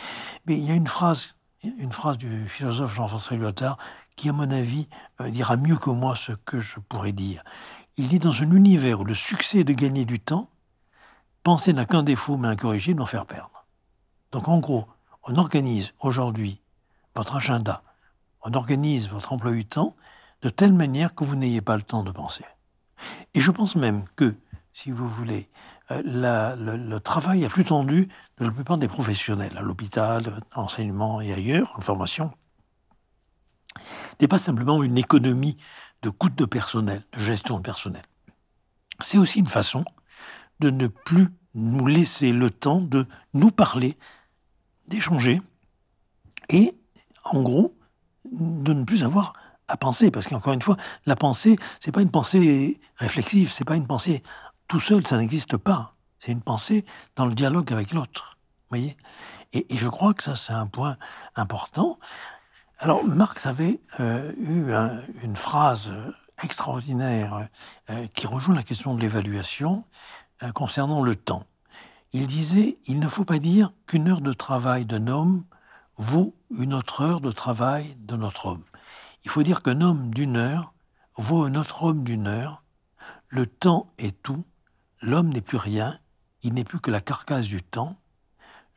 Mais il y a une phrase, une phrase du philosophe Jean-François Lyotard qui, à mon avis, dira mieux que moi ce que je pourrais dire. Il dit dans un univers où le succès est de gagner du temps, penser n'a qu'un défaut mais incorrigible d'en faire perdre. Donc en gros, on organise aujourd'hui votre agenda, on organise votre emploi du temps de telle manière que vous n'ayez pas le temps de penser. Et je pense même que, si vous voulez, euh, le, travail est plus tendu de la plupart des professionnels, à l'hôpital, enseignement et ailleurs, en formation, n'est pas simplement une économie de coûts de personnel, de gestion de personnel. C'est aussi une façon de ne plus nous laisser le temps de nous parler, d'échanger, et en gros, de ne plus avoir à penser. Parce qu'encore une fois, la pensée, c'est pas une pensée réflexive, c'est pas une pensée tout seul, ça n'existe pas. C'est une pensée dans le dialogue avec l'autre. voyez et, je crois que ça, c'est un point important. Alors, Marx avait euh, eu une phrase extraordinaire euh, qui rejoint la question de l'évaluation euh, concernant le temps. Il disait Il ne faut pas dire qu'une heure de travail d'un homme vaut une autre heure de travail de notre homme. Il faut dire qu'un homme d'une heure vaut un autre homme d'une heure. Le temps est tout, l'homme n'est plus rien, il n'est plus que la carcasse du temps.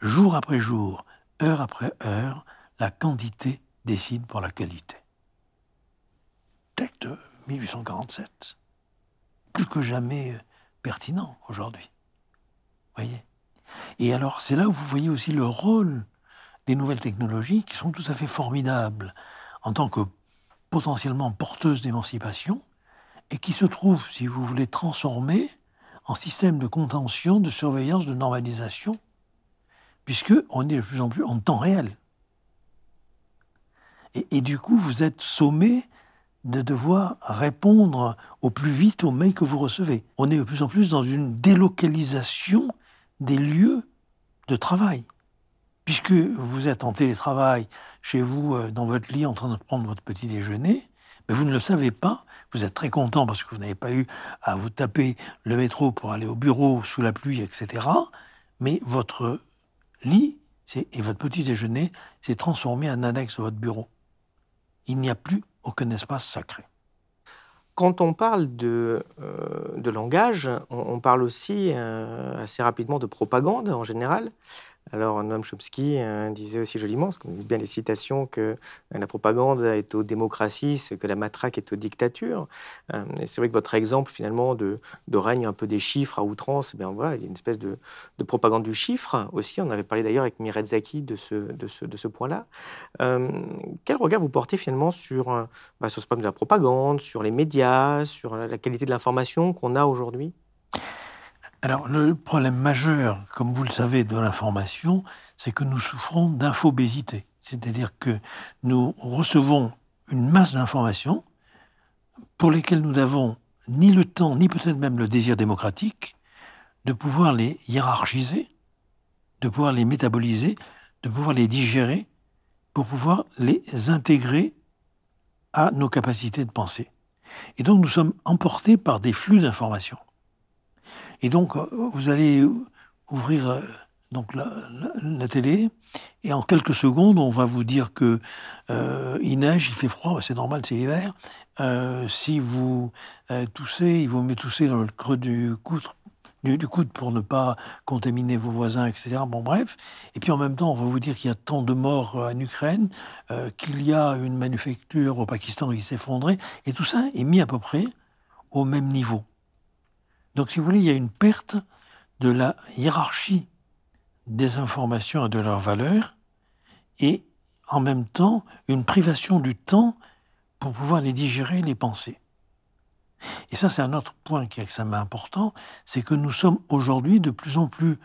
Jour après jour, heure après heure, la quantité décide pour la qualité. Texte de 1847. Plus que jamais euh, pertinent aujourd'hui. Voyez Et alors, c'est là où vous voyez aussi le rôle des nouvelles technologies qui sont tout à fait formidables en tant que potentiellement porteuses d'émancipation et qui se trouvent, si vous voulez, transformées en système de contention, de surveillance, de normalisation, puisque on est de plus en plus en temps réel. Et, du coup, vous êtes sommé de devoir répondre au plus vite aux mails que vous recevez. On est de plus en plus dans une délocalisation des lieux de travail. Puisque vous êtes en télétravail chez vous, euh, dans votre lit, en train de prendre votre petit déjeuner, Mais vous ne le savez pas, vous êtes très content parce que vous n'avez pas eu à vous taper le métro pour aller au bureau sous la pluie, etc. Mais votre lit et votre petit déjeuner s'est transformé en annexe de votre bureau. Il n'y a plus aucun espace sacré. Quand on parle de, euh, langage, on, parle aussi euh, assez rapidement de propagande en général. Alors, Noam Chomsky euh, disait aussi joliment, parce qu'on bien les citations, que euh, la propagande est aux démocraties, ce que la matraque est aux dictatures. Euh, et c'est vrai que votre exemple, finalement, de, règne un peu des chiffres à outrance, bien, voilà, il y a une espèce de, propagande du chiffre aussi. On avait parlé d'ailleurs avec Miret Zaki de ce, point-là. quel regard vous portez finalement sur, bah, sur ce problème de la propagande, sur les médias, sur la qualité de l'information qu'on a aujourd'hui? Alors, le problème majeur, comme vous le savez, de l'information, c'est que nous souffrons d'infobésité. C'est-à-dire que nous recevons une masse d'informations pour lesquelles nous n'avons ni le temps, ni peut-être même le désir démocratique de pouvoir les hiérarchiser, de pouvoir les métaboliser, de pouvoir les digérer, pour pouvoir les intégrer à nos capacités de penser. Et donc nous sommes emportés par des flux d'informations. Et donc, euh, vous allez ouvrir euh, la, télé, et en quelques secondes, on va vous dire que euh, il neige, il fait froid, bah, c'est normal, c'est hiver. si vous toussez, il vaut mieux tousser dans le creux du coude, du, coude pour ne pas contaminer vos voisins, etc. Bon, bref. Et puis en même temps, on va vous dire qu'il y a tant de morts en Ukraine, qu'il y a une manufacture au Pakistan qui s'est effondrée, et tout ça est mis à peu près au même niveau. Donc, si vous voulez, il y a une perte de la hiérarchie des informations et de leur valeur, et en même temps une privation du temps pour pouvoir les digérer, les penser. Et ça, c'est un autre point qui est extrêmement important, c'est que nous sommes aujourd'hui de plus en plus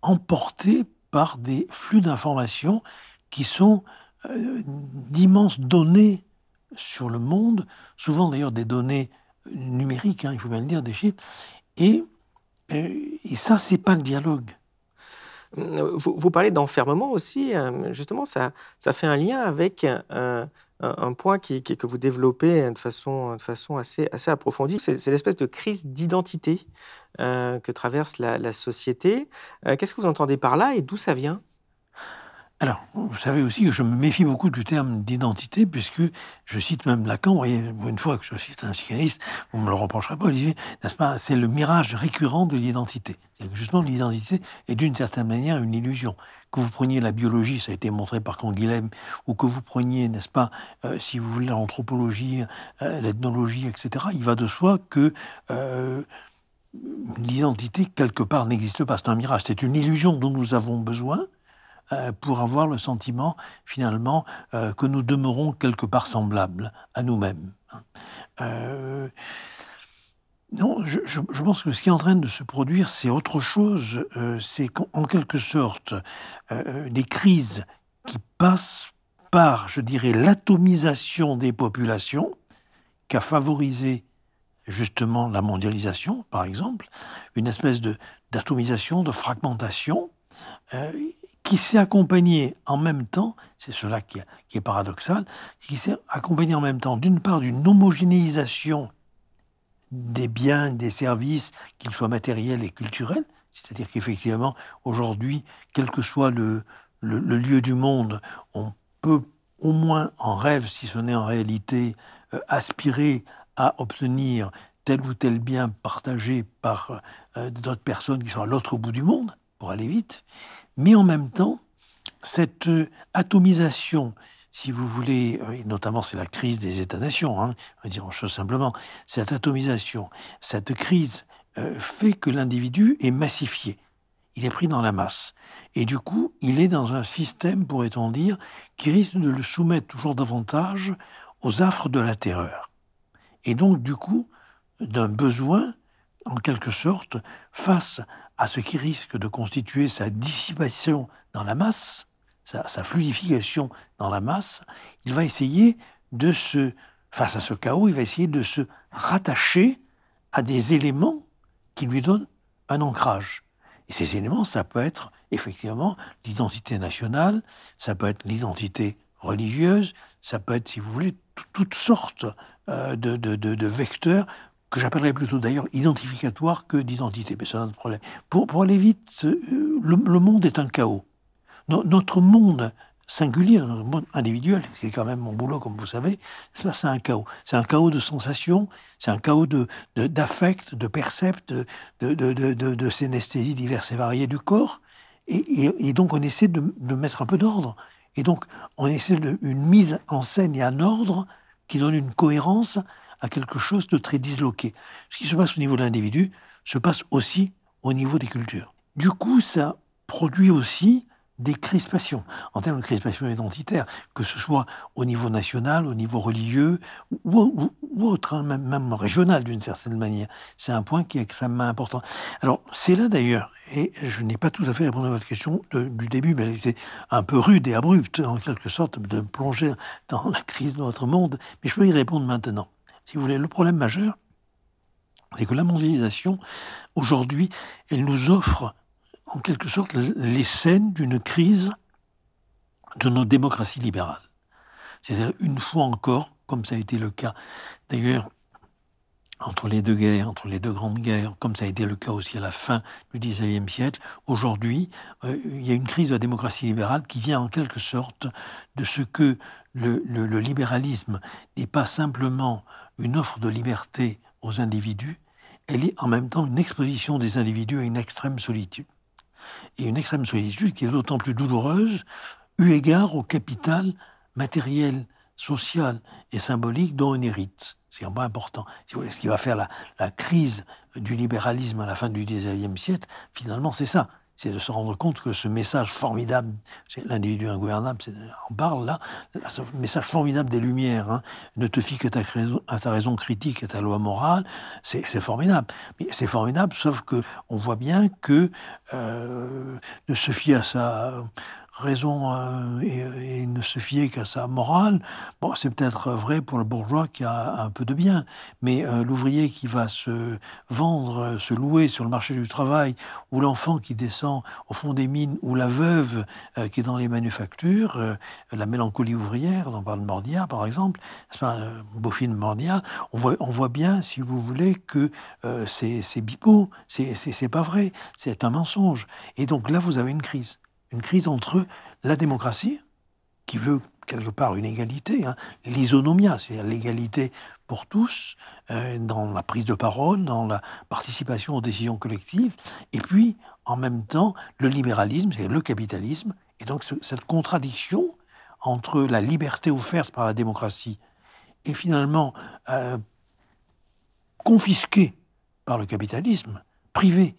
emportés par des flux d'informations qui sont euh, d'immenses données sur le monde, souvent d'ailleurs des données numériques, hein, il faut bien le dire, des chiffres, et, euh, et ça, c'est pas le dialogue. Vous, parlez d'enfermement aussi, euh, justement, ça, ça fait un lien avec euh, un point que vous développez de façon, assez, approfondie. C'est l'espèce de crise d'identité que traverse la société. Qu'est-ce que vous entendez par là et d'où ça vient? Alors, vous savez aussi que je me méfie beaucoup du terme d'identité, puisque je cite même Lacan, voyez, une fois que je cite un psychanalyste, vous ne me le reprocherez pas, Olivier, n'est-ce pas C'est le mirage récurrent de l'identité. C'est-à-dire que justement, l'identité est d'une certaine manière une illusion. Que vous preniez la biologie, ça a été montré par Canguilhem, ou que vous preniez, n'est-ce pas, euh, si vous voulez, l'anthropologie, euh, l'ethnologie, etc., il va de soi que... Euh, l'identité, quelque part, n'existe pas. C'est un mirage, c'est une illusion dont nous avons besoin, euh, pour avoir le sentiment finalement euh, que nous demeurons quelque part semblables à nous-mêmes. Euh, non, je, pense que ce qui est en train de se produire, c'est autre chose. c'est qu'en quelque sorte, des crises qui passent par, je dirais, l'atomisation des populations, qu'a favorisé justement la mondialisation, par exemple, une espèce de d'atomisation, de fragmentation, qui s'est accompagné en même temps, c'est cela qui, est paradoxal, qui s'est accompagné en même temps d'une part d'une homogénéisation des biens, des services, qu'ils soient matériels et culturels, c'est-à-dire qu'effectivement, aujourd'hui, quel que soit le, lieu du monde, on peut au moins en rêve, si ce n'est en réalité, euh, aspirer à obtenir tel ou tel bien partagé par euh, d'autres personnes qui sont à l'autre bout du monde, pour aller vite. Mais en même temps, cette euh, atomisation, si vous voulez, euh, notamment c'est la crise des États-nations, hein, on va dire en chose simplement, cette atomisation, cette crise euh, fait que l'individu est massifié. Il est pris dans la masse. Et du coup, il est dans un système, pourrait-on dire, qui risque de le soumettre toujours davantage aux affres de la terreur. Et donc, du coup, d'un besoin, en quelque sorte, face à ce qui risque de constituer sa dissipation dans la masse, sa, fluidification dans la masse, il va essayer de se, face à ce chaos, il va essayer de se rattacher à des éléments qui lui donnent un ancrage. Et ces éléments, ça peut être effectivement l'identité nationale, ça peut être l'identité religieuse, ça peut être, si vous voulez, toutes sortes euh, de, de, vecteurs que j'appellerais plutôt d'ailleurs identificatoires que d'identité. Mais c'est un autre problème. Pour, pour aller vite, euh, le, monde est un chaos. notre monde singulier, notre monde individuel, qui est quand même mon boulot, comme vous savez, c'est un chaos. C'est un chaos de sensations, c'est un chaos d'affects, de, de, de percepts, de, de, de, synesthésies diverses et variées du corps. Et, donc on essaie de, mettre un peu d'ordre. Et donc on essaie une mise en scène et un ordre qui donne une cohérence à quelque chose de très disloqué. Ce qui se passe au niveau de l'individu se passe aussi au niveau des cultures. Du coup, ça produit aussi des crispations, en termes de crispations identitaires, que ce soit au niveau national, au niveau religieux, ou, autre, hein, même, régional d'une certaine manière. C'est un point qui est extrêmement important. Alors, c'est là d'ailleurs, et je n'ai pas tout à fait répondu à votre question du début, mais elle était un peu rude et abrupte, en quelque sorte, de plonger dans la crise de notre monde, mais je peux y répondre maintenant. Si vous voulez, le problème majeur, c'est que la mondialisation, aujourd'hui, elle nous offre en quelque sorte les scènes d'une crise de nos démocraties libérales. C'est-à-dire une fois encore, comme ça a été le cas d'ailleurs entre les deux guerres, entre les deux grandes guerres, comme ça a été le cas aussi à la fin du XIXe siècle, aujourd'hui, euh, il y a une crise de la démocratie libérale qui vient en quelque sorte de ce que le, le libéralisme n'est pas simplement une offre de liberté aux individus, elle est en même temps une exposition des individus à une extrême solitude et une extrême solitude qui est d'autant plus douloureuse eu égard au capital matériel, social et symbolique dont on hérite. C'est un point important. Ce qui va faire la, la, crise du libéralisme à la fin du XIXe siècle, finalement, c'est ça c'est de se rendre compte que ce message formidable, c'est l'individu ingouvernable, on parle là, ce message formidable des Lumières, hein, ne te fie que ta raison, à ta raison critique et ta loi morale, c'est formidable. Mais c'est formidable, sauf que on voit bien que euh, de se fier à sa raison euh, et, ne se fier qu'à sa morale, bon, c'est peut-être vrai pour le bourgeois qui a un peu de bien, mais euh, l'ouvrier qui va se vendre, se louer sur le marché du travail, ou l'enfant qui descend au fond des mines, ou la veuve euh, qui est dans les manufactures, la mélancolie ouvrière, on parle de Mordia par exemple, c'est pas Beaufine Mordia, on voit, on voit bien, si vous voulez, que c'est bipo, c'est pas vrai, c'est un mensonge. Et donc là, vous avez une crise une crise entre la démocratie, qui veut quelque part une égalité, hein, l'isonomia, c'est-à-dire l'égalité pour tous euh, dans la prise de parole, dans la participation aux décisions collectives, et puis en même temps le libéralisme, c'est le capitalisme, et donc cette contradiction entre la liberté offerte par la démocratie et finalement euh, confisquée par le capitalisme, privée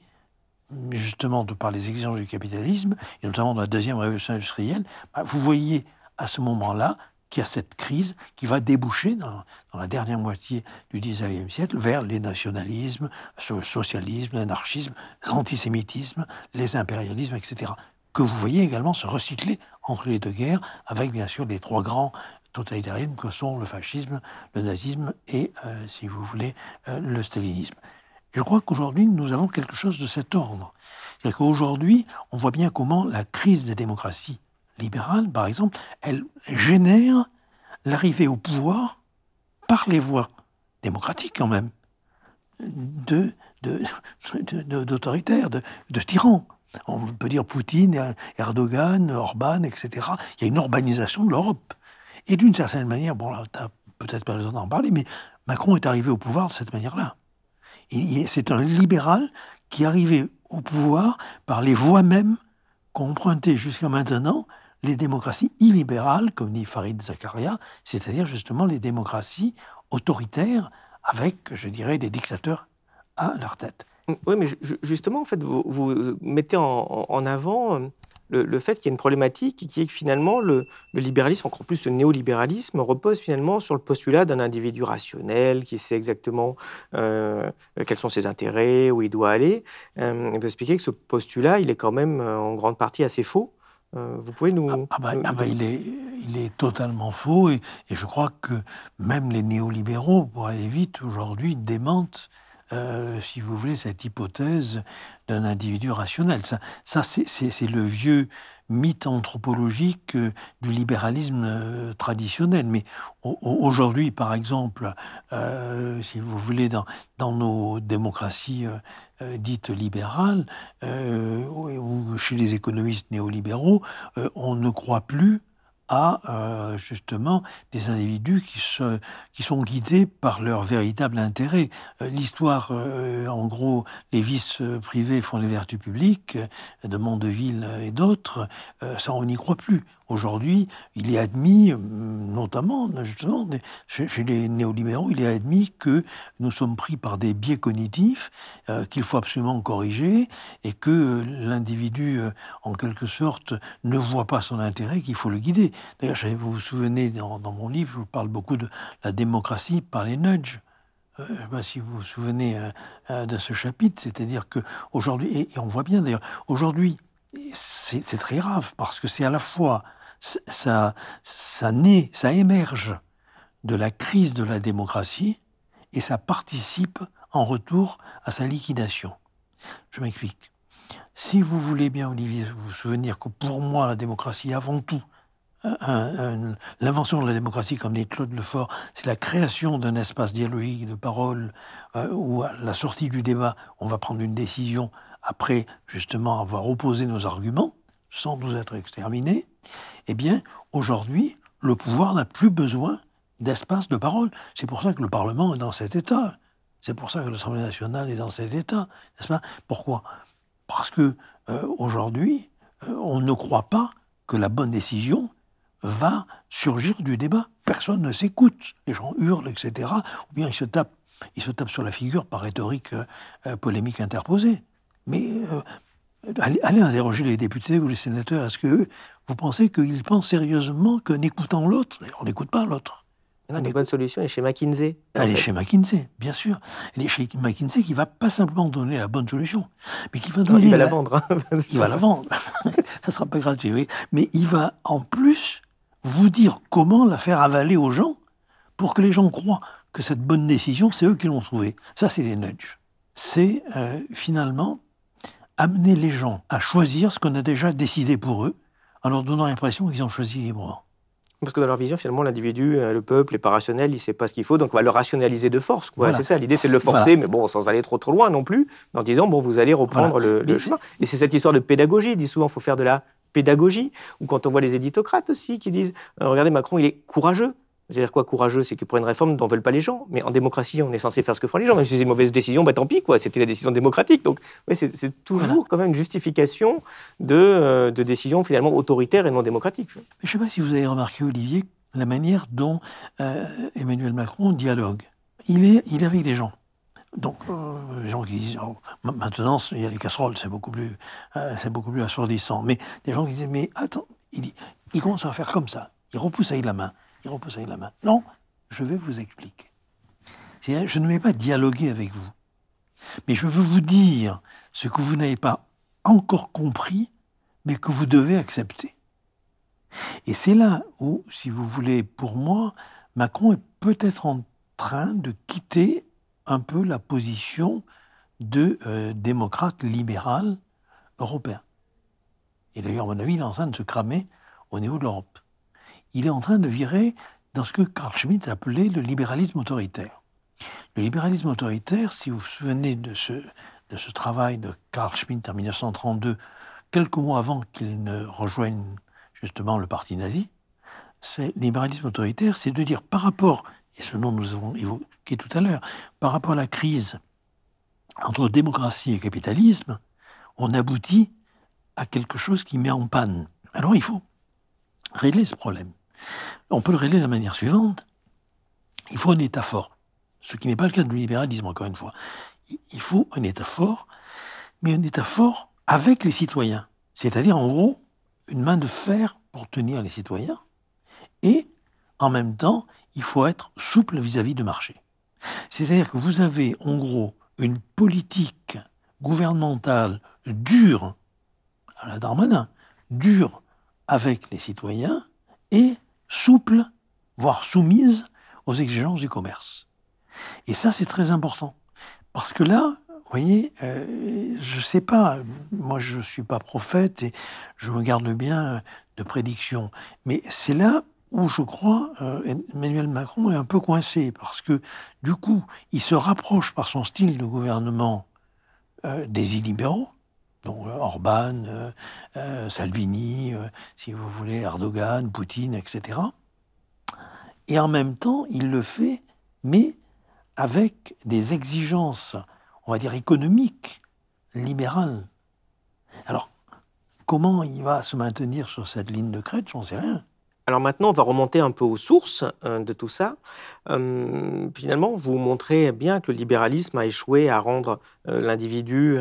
justement de par les exigences du capitalisme, et notamment dans la deuxième révolution industrielle, bah, vous voyez à ce moment-là qu'il y a cette crise qui va déboucher dans, la dernière moitié du XIXe siècle vers les nationalismes, le socialisme, l'anarchisme, l'antisémitisme, les impérialismes, etc. Que vous voyez également se recycler entre les deux guerres, avec bien sûr les trois grands totalitarismes que sont le fascisme, le nazisme et, euh, si vous voulez, euh, le stalinisme. Je crois qu'aujourd'hui, nous avons quelque chose de cet ordre. C'est-à-dire qu'aujourd'hui, on voit bien comment la crise des démocraties libérales, par exemple, elle génère l'arrivée au pouvoir par les voies démocratiques quand même, de, d'autoritaires, de, de, tyrans. On peut dire Poutine, Erdogan, Orban, etc. Il y a une urbanisation de l'Europe. Et d'une certaine manière, bon là, peut-être pas besoin d'en parler, mais Macron est arrivé au pouvoir de cette manière-là. C'est un libéral qui arrivait au pouvoir par les voies mêmes qu'ont jusqu'à maintenant les démocraties illibérales, comme dit Farid Zakaria, c'est-à-dire justement les démocraties autoritaires avec, je dirais, des dictateurs à leur tête. Oui, mais justement, en fait, vous, vous mettez en avant le, fait qu'il y a une problématique qui est que finalement le, libéralisme, encore plus le néolibéralisme, repose finalement sur le postulat d'un individu rationnel qui sait exactement euh, quels sont ses intérêts, où il doit aller. Euh, vous expliquez que ce postulat, il est quand même euh, en grande partie assez faux. vous pouvez nous... Ah, ah bah, ah bah, il, est, il est totalement faux et, et, je crois que même les néolibéraux, pour aller vite, aujourd'hui, démentent si vous voulez, cette hypothèse d'un individu rationnel. Ça, ça c'est le vieux mythe anthropologique du libéralisme traditionnel. Mais aujourd'hui, par exemple, si vous voulez, dans nos démocraties dites libérales, ou chez les économistes néolibéraux, on ne croit plus à euh, justement des individus qui, sont guidés par leur véritable intérêt. Euh, l'histoire, euh, en gros, les vices privés font les vertus publiques, de Mondeville et d'autres, ça on n'y croit plus. Aujourd'hui, il est admis, notamment justement chez, les néolibéraux, il est admis que nous sommes pris par des biais cognitifs qu'il faut absolument corriger et que l'individu, en quelque sorte, ne voit pas son intérêt, qu'il faut le guider. D'ailleurs, vous vous souvenez, dans, mon livre, je vous parle beaucoup de la démocratie par les nudges. Euh, je ne sais pas si vous vous souvenez euh, euh, de ce chapitre, c'est-à-dire que aujourd'hui, et, on voit bien d'ailleurs, aujourd'hui, c'est très grave parce que c'est à la fois ça, ça naît, ça émerge de la crise de la démocratie et ça participe en retour à sa liquidation. Je m'explique. Si vous voulez bien, Olivier, vous souvenir que pour moi, la démocratie, avant tout, l'invention de la démocratie, comme dit Claude Lefort, c'est la création d'un espace dialogique de parole euh, où, à la sortie du débat, on va prendre une décision après justement avoir opposé nos arguments, sans nous être exterminés. Eh bien, aujourd'hui, le pouvoir n'a plus besoin d'espace de parole. C'est pour ça que le Parlement est dans cet état. C'est pour ça que l'Assemblée nationale est dans cet état, n'est-ce pas? Pourquoi? Parce que euh, aujourd'hui, euh, on ne croit pas que la bonne décision, va surgir du débat. Personne ne s'écoute. Les gens hurlent, etc. Ou bien ils se tapent, ils se tapent sur la figure par rhétorique euh, polémique interposée. Mais allez, interroger les députés ou les sénateurs. Est-ce que vous pensez qu'ils pensent sérieusement qu'en écoutant l'autre, on n'écoute pas l'autre une bonne solution est chez McKinsey. Elle est chez McKinsey, bien sûr. Elle est chez McKinsey qui va pas simplement donner la bonne solution, mais qui va donner. il va la, vendre. Hein. il va la vendre. Ça sera pas gratuit, oui. Mais il va en plus vous dire comment la faire avaler aux gens pour que les gens croient que cette bonne décision, c'est eux qui l'ont trouvée. Ça, c'est les nudges. C'est euh, finalement amener les gens à choisir ce qu'on a déjà décidé pour eux, en leur donnant l'impression qu'ils ont choisi librement. Parce que dans leur vision, finalement, l'individu, euh, le peuple n'est pas rationnel, il ne sait pas ce qu'il faut, donc on va le rationaliser de force. C'est ça, l'idée c'est de le forcer, mais bon, sans aller trop trop loin non plus, en disant, bon, vous allez reprendre le, chemin. Et c'est cette histoire de pédagogie, il dit souvent, il faut faire de la pédagogie, ou quand on voit les éditocrates aussi qui disent euh, Regardez, Macron, il est courageux. C'est-à-dire quoi, courageux C'est qu'il prend une réforme dont veulent pas les gens. Mais en démocratie, on est censé faire ce que font les gens. Même si c'est une mauvaise décision, bah, tant pis, quoi. C'était la décision démocratique. Donc, c'est toujours quand même une justification de, euh, de décisions finalement autoritaires et non démocratiques. Je ne sais pas si vous avez remarqué, Olivier, la manière dont euh, Emmanuel Macron dialogue. Il est, il est avec des gens. Donc, euh, les gens qui disent, oh, maintenant, il y a les casseroles, c'est beaucoup plus, euh, c'est beaucoup plus assourdissant. Mais des gens qui disent, mais attends, il, dit, il commence à faire comme ça. Il repousse avec la main. La main. Non, je vais vous expliquer. Je ne vais pas dialoguer avec vous. Mais je veux vous dire ce que vous n'avez pas encore compris, mais que vous devez accepter. Et c'est là où, si vous voulez, pour moi, Macron est peut-être en train de quitter un peu la position de euh, démocrate libéral européen. Et d'ailleurs, à mon avis, il est en train de se cramer au niveau de l'Europe. Il est en train de virer dans ce que Carl Schmitt appelait le libéralisme autoritaire. Le libéralisme autoritaire, si vous vous souvenez de ce, travail de Carl Schmitt en 1932, quelques mois avant qu'il ne rejoigne justement le parti nazi, c'est libéralisme autoritaire, c'est de dire par rapport et ce dont nous avons évoqué tout à l'heure, par rapport à la crise entre démocratie et capitalisme, on aboutit à quelque chose qui met en panne. Alors il faut régler ce problème. On peut le régler de la manière suivante. Il faut un État fort. Ce qui n'est pas le cas du libéralisme, encore une fois. Il faut un État fort, mais un État fort avec les citoyens. C'est-à-dire, en gros, une main de fer pour tenir les citoyens et en même temps, il faut être souple vis-à-vis du marché. C'est-à-dire que vous avez en gros une politique gouvernementale dure, à la Darmanin, dure avec les citoyens et souple, voire soumise aux exigences du commerce. Et ça, c'est très important. Parce que là, vous voyez, euh, je ne sais pas, moi je ne suis pas prophète et je me garde bien de prédiction, mais c'est là où je crois euh, Emmanuel Macron est un peu coincé, parce que du coup, il se rapproche par son style de gouvernement euh, des illibéraux, donc Orban, Salvini, si vous voulez, Erdogan, Poutine, etc. Et en même temps, il le fait, mais avec des exigences, on va dire économiques, libérales. Alors, comment il va se maintenir sur cette ligne de crête, j'en sais rien. Alors maintenant, on va remonter un peu aux sources euh, de tout ça. Euh, finalement, vous montrez bien que le libéralisme a échoué à rendre euh, l'individu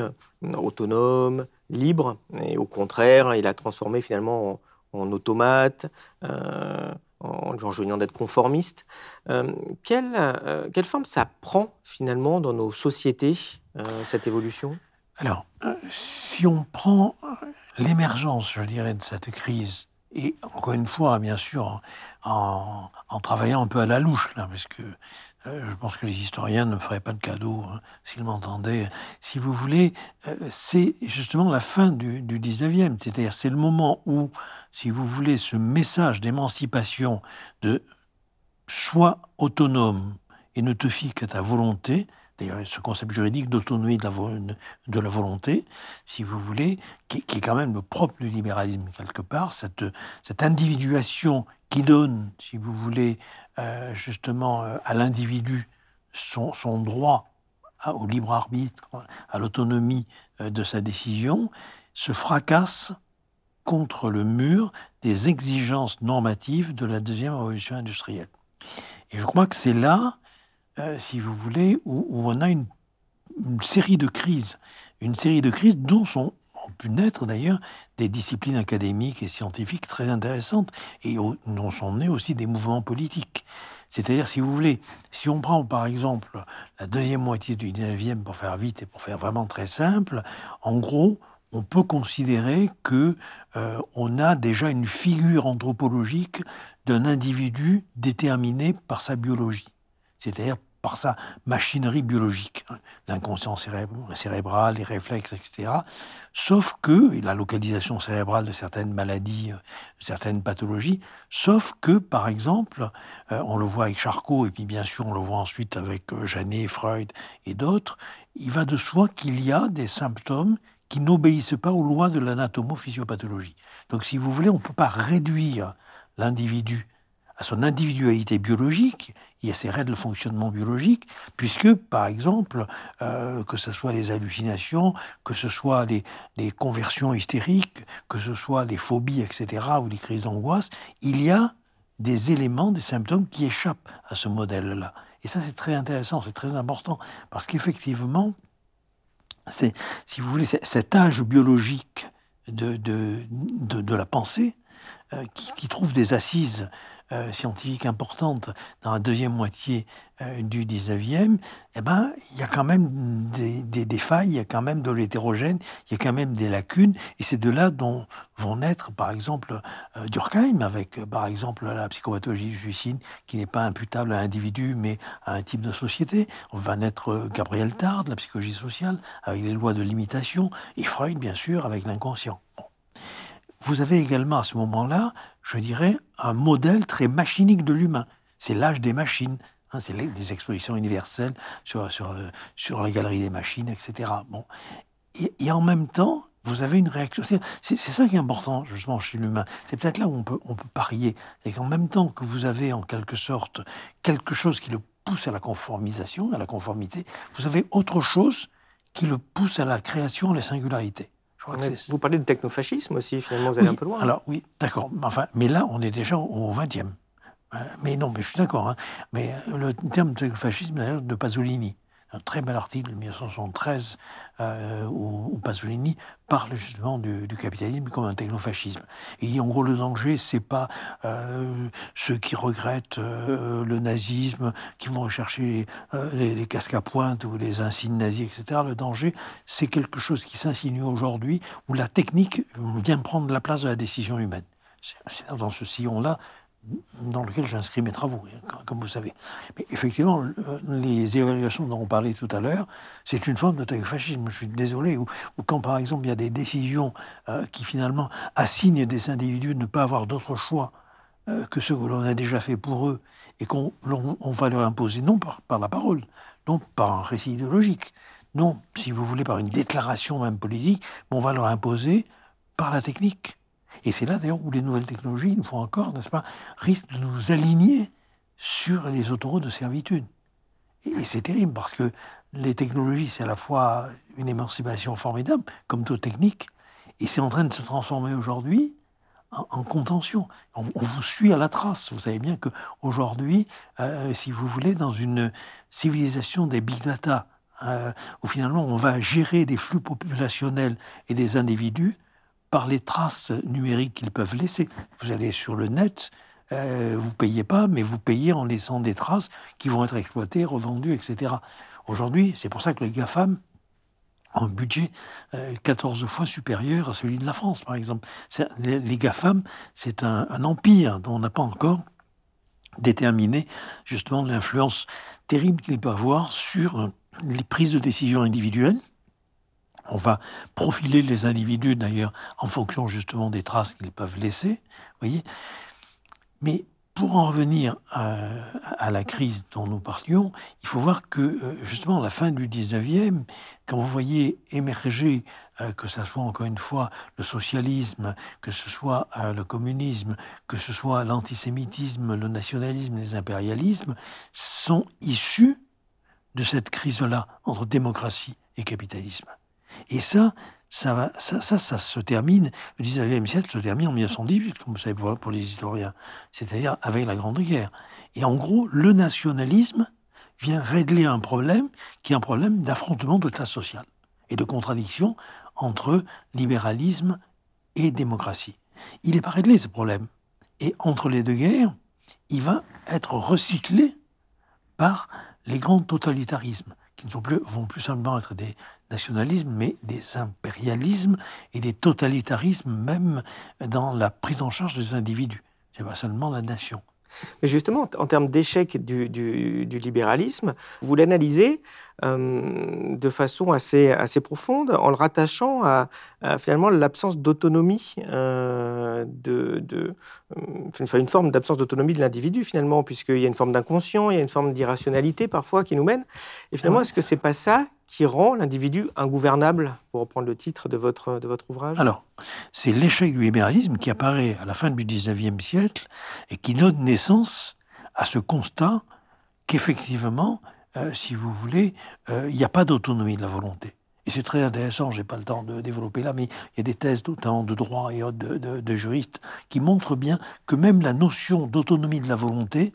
autonome, libre, et au contraire, il a transformé finalement en, automate, en lui enjoignant d'être conformiste. quelle, quelle forme ça prend finalement dans nos sociétés, cette évolution? Alors, si on prend l'émergence, je dirais, de cette crise et encore une fois, bien sûr, en, travaillant un peu à la louche, là, parce que euh, je pense que les historiens ne feraient pas de cadeau hein, s'ils m'entendaient. Si vous voulez, euh, c'est justement la fin du, du 19e, c'est-à-dire c'est le moment où, si vous voulez, ce message d'émancipation de sois autonome et ne te fie qu'à ta volonté, d'ailleurs ce concept juridique d'autonomie de, la, volonté, si vous voulez, qui, est quand même le propre du libéralisme quelque part, cette, individuation qui donne, si vous voulez, euh, justement euh, à l'individu son, droit au libre arbitre, à l'autonomie euh, de sa décision, se fracasse contre le mur des exigences normatives de la deuxième révolution industrielle. Et je crois que c'est là euh, si vous voulez, où, on a une, série de crises, une série de crises dont sont, ont pu naître d'ailleurs des disciplines académiques et scientifiques très intéressantes et dont sont nés aussi des mouvements politiques. C'est-à-dire, si vous voulez, si on prend par exemple la deuxième moitié du 19e pour faire vite et pour faire vraiment très simple, en gros, on peut considérer que euh, on a déjà une figure anthropologique d'un individu déterminé par sa biologie, c'est-à-dire par sa machinerie biologique, hein, l'inconscient cérébral, les réflexes, etc. Sauf que, la localisation cérébrale de certaines maladies, euh, certaines pathologies, sauf que, par exemple, euh, on le voit avec Charcot, et puis bien sûr on le voit ensuite avec euh, Janet, Freud et d'autres, il va de soi qu'il y a des symptômes qui n'obéissent pas aux lois de l'anatomophysiopathologie. Donc si vous voulez, on ne peut pas réduire l'individu à son individualité biologique et à ses règles de fonctionnement biologique, puisque, par exemple, euh, que ce soit les hallucinations, que ce soit les, conversions hystériques, que ce soit les phobies, etc., ou les crises d'angoisse, il y a des éléments, des symptômes qui échappent à ce modèle-là. Et ça, c'est très intéressant, c'est très important, parce qu'effectivement, c'est, si vous voulez, cet âge biologique de, de, de, la pensée euh, qui, trouve des assises euh, scientifique importante dans la deuxième moitié euh, du 19e, eh ben, il y a quand même des, des, failles, il y a quand même de l'hétérogène, il y a quand même des lacunes, et c'est de là dont vont naître, par exemple, euh, Durkheim, avec, par exemple, la psychopathologie du suicide, qui n'est pas imputable à un individu, mais à un type de société. On va naître Gabriel Tard, la psychologie sociale, avec les lois de limitation, et Freud, bien sûr, avec l'inconscient. Vous avez également à ce moment-là, je dirais, un modèle très machinique de l'humain. C'est l'âge des machines. Hein, c'est des expositions universelles sur, sur, euh, sur la galerie des machines, etc. Bon. Et, en même temps, vous avez une réaction. C'est ça qui est important, justement, chez l'humain. C'est peut-être là où on peut, on peut parier. C'est qu'en même temps que vous avez, en quelque sorte, quelque chose qui le pousse à la conformisation, à la conformité, vous avez autre chose qui le pousse à la création, à la singularité vous parlez de technofascisme aussi, finalement, vous allez un peu loin. Alors, oui, d'accord. Enfin, mais là, on est déjà au XXe. Euh, mais non, mais je suis d'accord. Hein. Mais euh, le terme technofascisme, d'ailleurs, de Pasolini un très bel article de 1973 euh, où, Pasolini parle justement du, capitalisme comme un technofascisme. il dit en gros le danger, c'est pas euh, ceux qui regrettent euh, le nazisme, qui vont rechercher euh, les, casques à pointe ou les insignes nazis, etc. Le danger, c'est quelque chose qui s'insinue aujourd'hui où la technique vient prendre la place de la décision humaine. C'est dans ce sillon-là dans lequel j'inscris mes travaux, hein, comme vous savez. Mais effectivement, les évaluations dont on parlait tout à l'heure, c'est une forme de fascisme. Je suis désolé. Ou, quand, par exemple, il y a des décisions euh, qui finalement assignent des individus de ne pas avoir d'autre choix euh, que ce que l'on a déjà fait pour eux et qu'on va leur imposer non par, par, la parole, non par un récit idéologique, non, si vous voulez, par une déclaration même politique, mais on va leur imposer par la technique. Et c'est là d'ailleurs où les nouvelles technologies, une fois encore, n'est-ce pas, risquent de nous aligner sur les autoroutes de servitude. Et c'est terrible parce que les technologies, c'est à la fois une émancipation formidable, comme toute technique, et c'est en train de se transformer aujourd'hui en, contention. On, vous suit à la trace. Vous savez bien qu'aujourd'hui, euh, si vous voulez, dans une civilisation des big data, euh, où finalement on va gérer des flux populationnels et des individus, par les traces numériques qu'ils peuvent laisser. Vous allez sur le net, euh, vous payez pas, mais vous payez en laissant des traces qui vont être exploitées, revendues, etc. Aujourd'hui, c'est pour ça que les GAFAM ont un budget 14 euh, fois supérieur à celui de la France, par exemple. Les, GAFAM, c'est un, empire dont on n'a pas encore déterminé justement l'influence terrible qu'il peut avoir sur les prises de décision individuelles, on va profiler les individus d'ailleurs en fonction justement des traces qu'ils peuvent laisser, voyez. Mais pour en revenir à, la crise dont nous parlions, il faut voir que euh, justement à la fin du 19e, quand vous voyez émerger, euh, que ce soit encore une fois le socialisme, que ce soit euh, le communisme, que ce soit l'antisémitisme, le nationalisme, les impérialismes, sont issus de cette crise-là entre démocratie et capitalisme. Et ça, ça, va, ça, ça, se termine, le 19e siècle se termine en 1918, comme vous savez pour, pour les historiens, c'est-à-dire avec la Grande Guerre. Et en gros, le nationalisme vient régler un problème qui est un problème d'affrontement de classe sociale et de contradiction entre libéralisme et démocratie. Il n'est pas réglé ce problème. Et entre les deux guerres, il va être recyclé par les grands totalitarismes qui ne plus, vont plus seulement être des nationalismes, mais des impérialismes et des totalitarismes même dans la prise en charge des individus. C'est pas seulement la nation. Mais justement, en termes d'échec du, libéralisme, vous l'analysez euh, de façon assez, assez profonde en le rattachant à, finalement l'absence d'autonomie, euh, de, de euh, une forme d'absence d'autonomie de l'individu finalement, puisqu'il y a une forme d'inconscient, il y a une forme d'irrationalité parfois qui nous mène. Et finalement, est-ce que c'est pas ça qui rend l'individu ingouvernable, pour reprendre le titre de votre, de votre ouvrage? Alors, c'est l'échec du libéralisme qui apparaît à la fin du 19e siècle et qui donne naissance à ce constat qu'effectivement, euh, si vous voulez, euh, il n'y a pas d'autonomie de la volonté. Et c'est très intéressant, je n'ai pas le temps de développer là, mais il y a des thèses d'autant de droit et de, de, de juristes qui montrent bien que même la notion d'autonomie de la volonté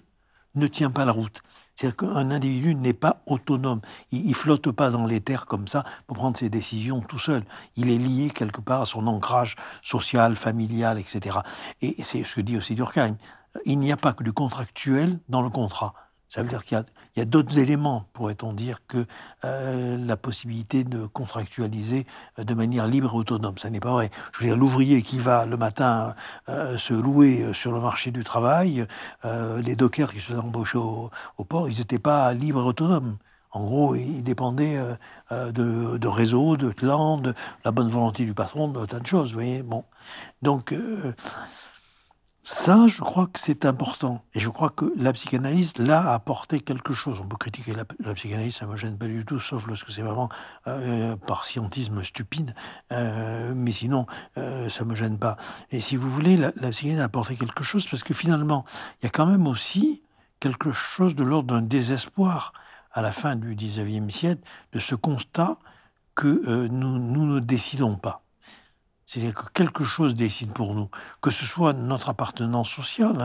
ne tient pas la route. C'est-à-dire qu'un individu n'est pas autonome. Il, ne flotte pas dans les terres comme ça pour prendre ses décisions tout seul. Il est lié quelque part à son ancrage social, familial, etc. Et c'est ce que dit aussi Durkheim. Il n'y a pas que du contractuel dans le contrat. Ça veut dire qu'il y a, d'autres éléments, pourrait-on dire, que euh, la possibilité de contractualiser euh, de manière libre et autonome. Ça n'est pas vrai. Je veux dire, l'ouvrier qui va le matin euh, se louer sur le marché du travail, les dockers qui se sont embauchés au, port, ils n'étaient pas libres et autonomes. En gros, ils dépendaient de, réseaux, de clans, de la bonne volonté du patron, de tas de choses. Vous voyez, bon. Donc, ça, je crois que c'est important. Et je crois que la psychanalyse, là, a apporté quelque chose. On peut critiquer la, psychanalyse, ça ne me gêne pas du tout, sauf lorsque c'est vraiment euh, par scientisme stupide. Euh, mais sinon, euh, ça ne me gêne pas. Et si vous voulez, la, la, psychanalyse a apporté quelque chose, parce que finalement, il y a quand même aussi quelque chose de l'ordre d'un désespoir à la fin du 19e siècle, de ce constat que nous, nous ne décidons pas. C'est-à-dire que quelque chose décide pour nous, que ce soit notre appartenance sociale.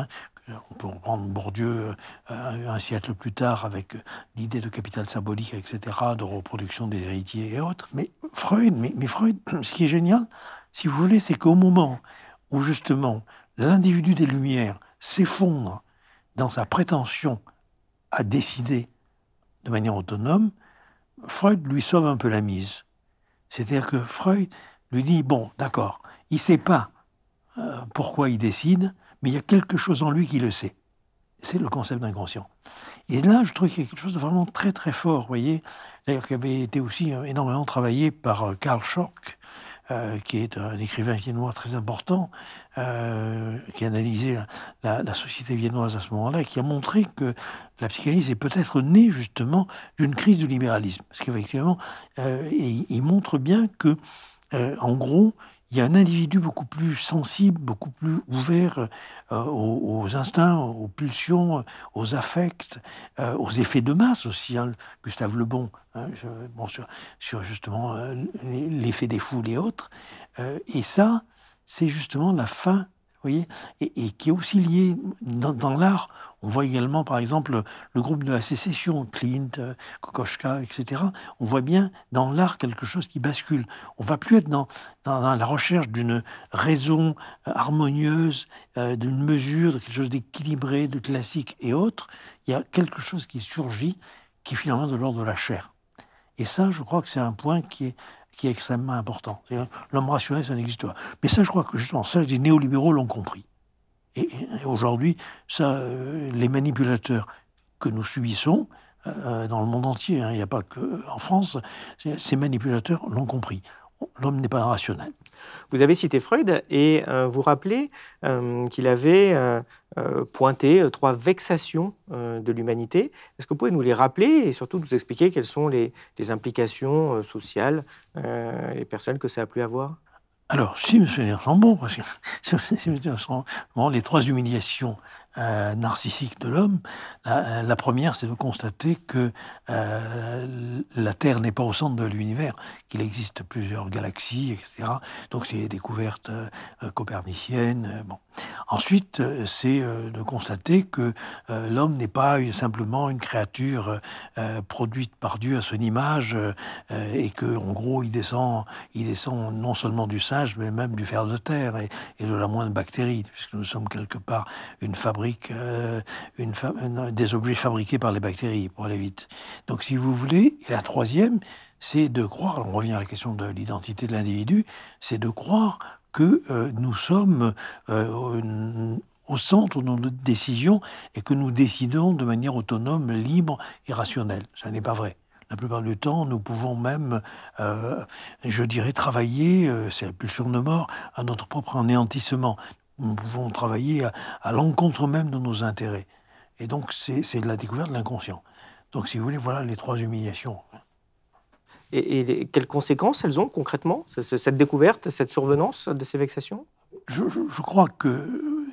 Hein, on peut reprendre Bourdieu euh, un siècle plus tard avec l'idée de capital symbolique, etc., de reproduction des héritiers et autres. Mais Freud, mais, mais Freud, ce qui est génial, si vous voulez, c'est qu'au moment où justement l'individu des Lumières s'effondre dans sa prétention à décider de manière autonome, Freud lui sauve un peu la mise. C'est-à-dire que Freud lui dit, bon, d'accord, il ne sait pas euh, pourquoi il décide, mais il y a quelque chose en lui qui le sait. C'est le concept d'inconscient. Et là, je trouve qu'il y a quelque chose de vraiment très très fort, vous voyez, d'ailleurs qui avait été aussi énormément travaillé par Karl Schork, euh, qui est un écrivain viennois très important, euh, qui a analysé la, société viennoise à ce moment-là, et qui a montré que la psychanalyse est peut-être née justement d'une crise du libéralisme. Parce qu'effectivement, euh, il, montre bien que, en gros, il y a un individu beaucoup plus sensible, beaucoup plus ouvert euh, aux, instincts, aux pulsions, aux affects, euh, aux effets de masse aussi. Hein. Gustave Le Bon, hein, sur, justement euh, l'effet des foules et autres. et ça, c'est justement la fin voyez, et, qui est aussi lié dans, l'art. On voit également, par exemple, le groupe de la sécession, Clint, euh, Kokoschka, etc. On voit bien dans l'art quelque chose qui bascule. On va plus être dans, la recherche d'une raison euh, harmonieuse, euh, d'une mesure, de quelque chose d'équilibré, de classique et autres. Il y a quelque chose qui surgit, qui est finalement de l'ordre de la chair. Et ça, je crois que c'est un point qui est qui est extrêmement important. L'homme rationnel, ça n'existe pas. Mais ça, je crois que justement, ça, les néolibéraux l'ont compris. Et, aujourd'hui, ça, euh, les manipulateurs que nous subissons euh, dans le monde entier, hein, il n'y a pas que en France, ces manipulateurs l'ont compris. L'homme n'est pas rationnel. Vous avez cité Freud et euh, vous rappelez qu'il avait euh, pointer euh, trois vexations euh, de l'humanité. Est-ce que vous pouvez nous les rappeler et surtout nous expliquer quelles sont les, implications sociales et personnelles que ça a pu avoir? Alors, si sont bons, parce les trois humiliations euh, narcissique de l'homme. La, première, c'est de constater que euh, la Terre n'est pas au centre de l'univers, qu'il existe plusieurs galaxies, etc. Donc c'est les découvertes euh, coperniciennes. bon. Ensuite, c'est de constater que l'homme n'est pas simplement une créature produite par Dieu à son image, et que en gros, il descend, il descend non seulement du singe, mais même du fer de terre et, et de la moindre bactérie, puisque nous sommes quelque part une fabrique euh, des objets fabriqués par les bactéries, pour aller vite. Donc, si vous voulez, et la troisième, c'est de croire, on revient à la question de l'identité de l'individu, c'est de croire que euh, nous sommes euh, au centre de nos décisions et que nous décidons de manière autonome, libre et rationnelle. Ça n'est pas vrai. La plupart du temps, nous pouvons même, je dirais, travailler, c'est la pulsion de mort, à notre propre anéantissement nous pouvons travailler à, l'encontre même de nos intérêts. Et donc, c'est de la découverte de l'inconscient. Donc, si vous voulez, voilà les trois humiliations. Et, quelles conséquences elles ont concrètement, cette découverte, cette survenance de ces vexations? Je, crois que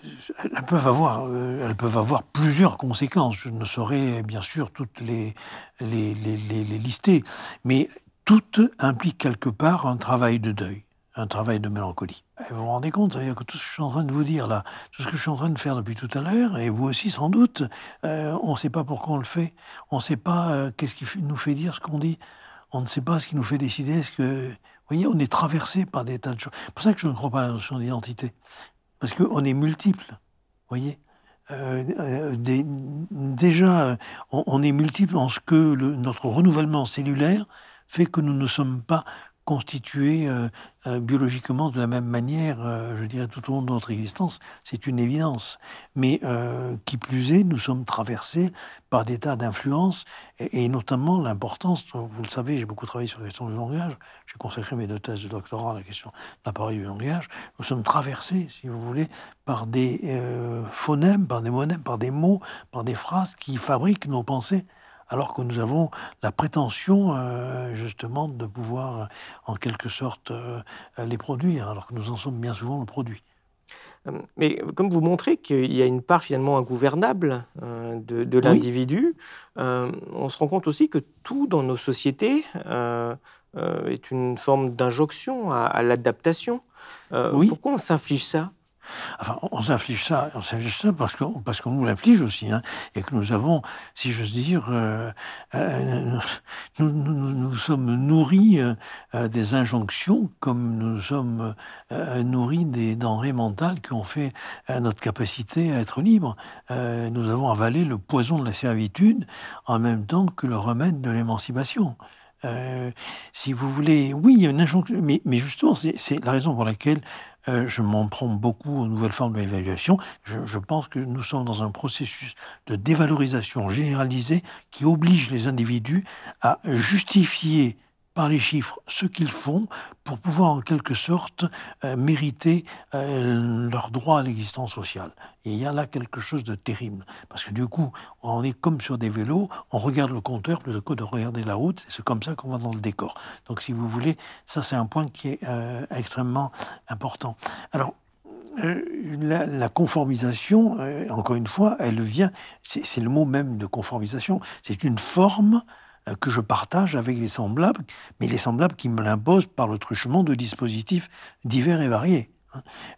elles peuvent avoir, euh, elles peuvent avoir plusieurs conséquences. Je ne saurais bien sûr toutes les, les, les lister, mais toutes impliquent quelque part un travail de deuil un travail de mélancolie. vous vous rendez compte, que tout ce que je suis en train de vous dire là, tout ce que je suis en train de faire depuis tout à l'heure, et vous aussi sans doute, euh, on ne sait pas pourquoi on le fait, on ne sait pas euh, qu'est-ce qui nous fait dire ce qu'on dit, on ne sait pas ce qui nous fait décider. Vous voyez, on est traversé par des tas de choses. C'est pour ça que je ne crois pas à la notion d'identité, parce qu'on est multiple, vous voyez euh, déjà, on, est multiple en ce que notre renouvellement cellulaire fait que nous ne sommes pas constitués euh, euh, biologiquement de la même manière, euh, je dirais, tout au long de notre existence, c'est une évidence. Mais qui plus est, nous sommes traversés par des tas d'influences, et, notamment l'importance, vous le savez, j'ai beaucoup travaillé sur la question du langage, j'ai consacré mes deux thèses de doctorat à la question de l'appareil du langage, nous sommes traversés, si vous voulez, par des phonèmes, par des monèmes, par des mots, par des phrases qui fabriquent nos pensées alors que nous avons la prétention euh, justement de pouvoir en quelque sorte euh, les produire, alors que nous en sommes bien souvent le produit. Euh, mais comme vous montrez qu'il y a une part finalement ingouvernable de, l'individu, on se rend compte aussi que tout dans nos sociétés est une forme d'injonction à, à l'adaptation. Pourquoi on s'inflige ça? Enfin, on s'inflige ça, on s'inflige ça parce qu'on nous l'inflige aussi, hein, et que nous avons, si j'ose dire, euh, euh, nous, nous, sommes nourris euh, des injonctions comme nous sommes nourris des denrées mentales qui ont fait notre capacité à être libre. nous avons avalé le poison de la servitude en même temps que le remède de l'émancipation. Euh, si vous voulez, oui, il y a une injonction, mais, justement, c'est la raison pour laquelle euh, je m'en prends beaucoup aux nouvelles formes. Je, je, pense que nous sommes dans un processus de dévalorisation généralisée qui oblige les individus à justifier par les chiffres ce qu'ils font pour pouvoir en quelque sorte euh, mériter euh, leur droit à l'existence sociale. Et il y a là quelque chose de terrible. Parce que du coup, on est comme sur des vélos, on regarde le compteur plutôt que de regarder la route, c'est comme ça qu'on va dans le décor. Donc si vous voulez, ça c'est un point qui est euh, extrêmement important. Alors, la, conformisation, encore une fois, elle vient, c'est le mot même de conformisation, c'est une forme que je partage avec les semblables, mais les semblables qui me l'imposent par le truchement de dispositifs divers et variés.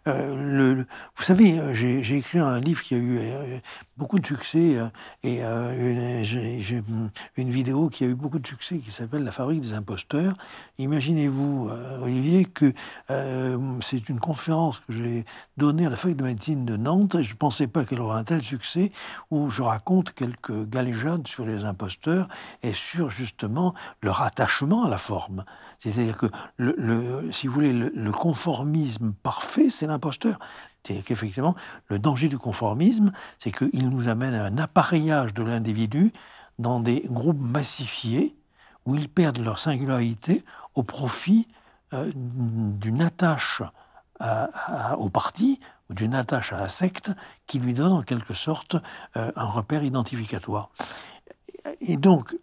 Euh, le, vous savez, euh, j'ai écrit un livre qui a eu beaucoup de succès et j'ai une, vidéo qui a eu beaucoup de succès qui s'appelle La fabrique des imposteurs. Imaginez-vous, Olivier, que c'est une conférence que j'ai donnée à la fac de médecine de Nantes et je ne pensais pas qu'elle aurait un tel succès où je raconte quelques galéjades sur les imposteurs et sur justement leur attachement à la forme. C'est-à-dire que, le, si vous voulez, le, conformisme parfait, c'est l'imposteur. C'est qu'effectivement, le danger du conformisme, c'est qu'il nous amène à un appareillage de l'individu dans des groupes massifiés où ils perdent leur singularité au profit euh, d'une attache au parti ou d'une attache à la secte qui lui donne en quelque sorte euh, un repère identificatoire. Et donc,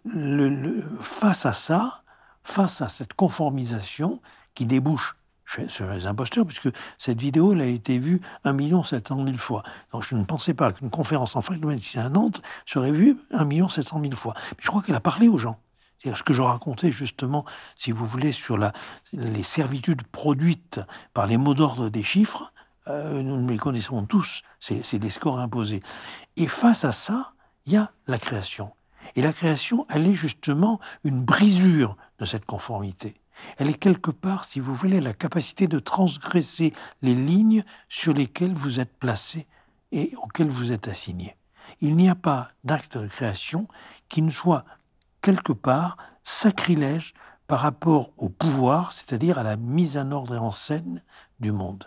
face à ça, face à cette conformisation qui débouche sur les imposteurs, puisque cette vidéo elle a été vue 1 700 000 fois. Donc je ne pensais pas qu'une conférence en médecine à Nantes serait vue 1 700 000 fois. Mais je crois qu'elle a parlé aux gens. C'est ce que je racontais justement, si vous voulez, sur la, les servitudes produites par les mots d'ordre des chiffres. Euh, nous les connaissons tous, c'est des scores imposés. Et face à ça, il y a la création. Et la création, elle est justement une brisure de cette conformité. Elle est quelque part, si vous voulez, la capacité de transgresser les lignes sur lesquelles vous êtes placé et auxquelles vous êtes assigné. Il n'y a pas d'acte de création qui ne soit quelque part sacrilège par rapport au pouvoir, c'est-à-dire à la mise en ordre et en scène du monde.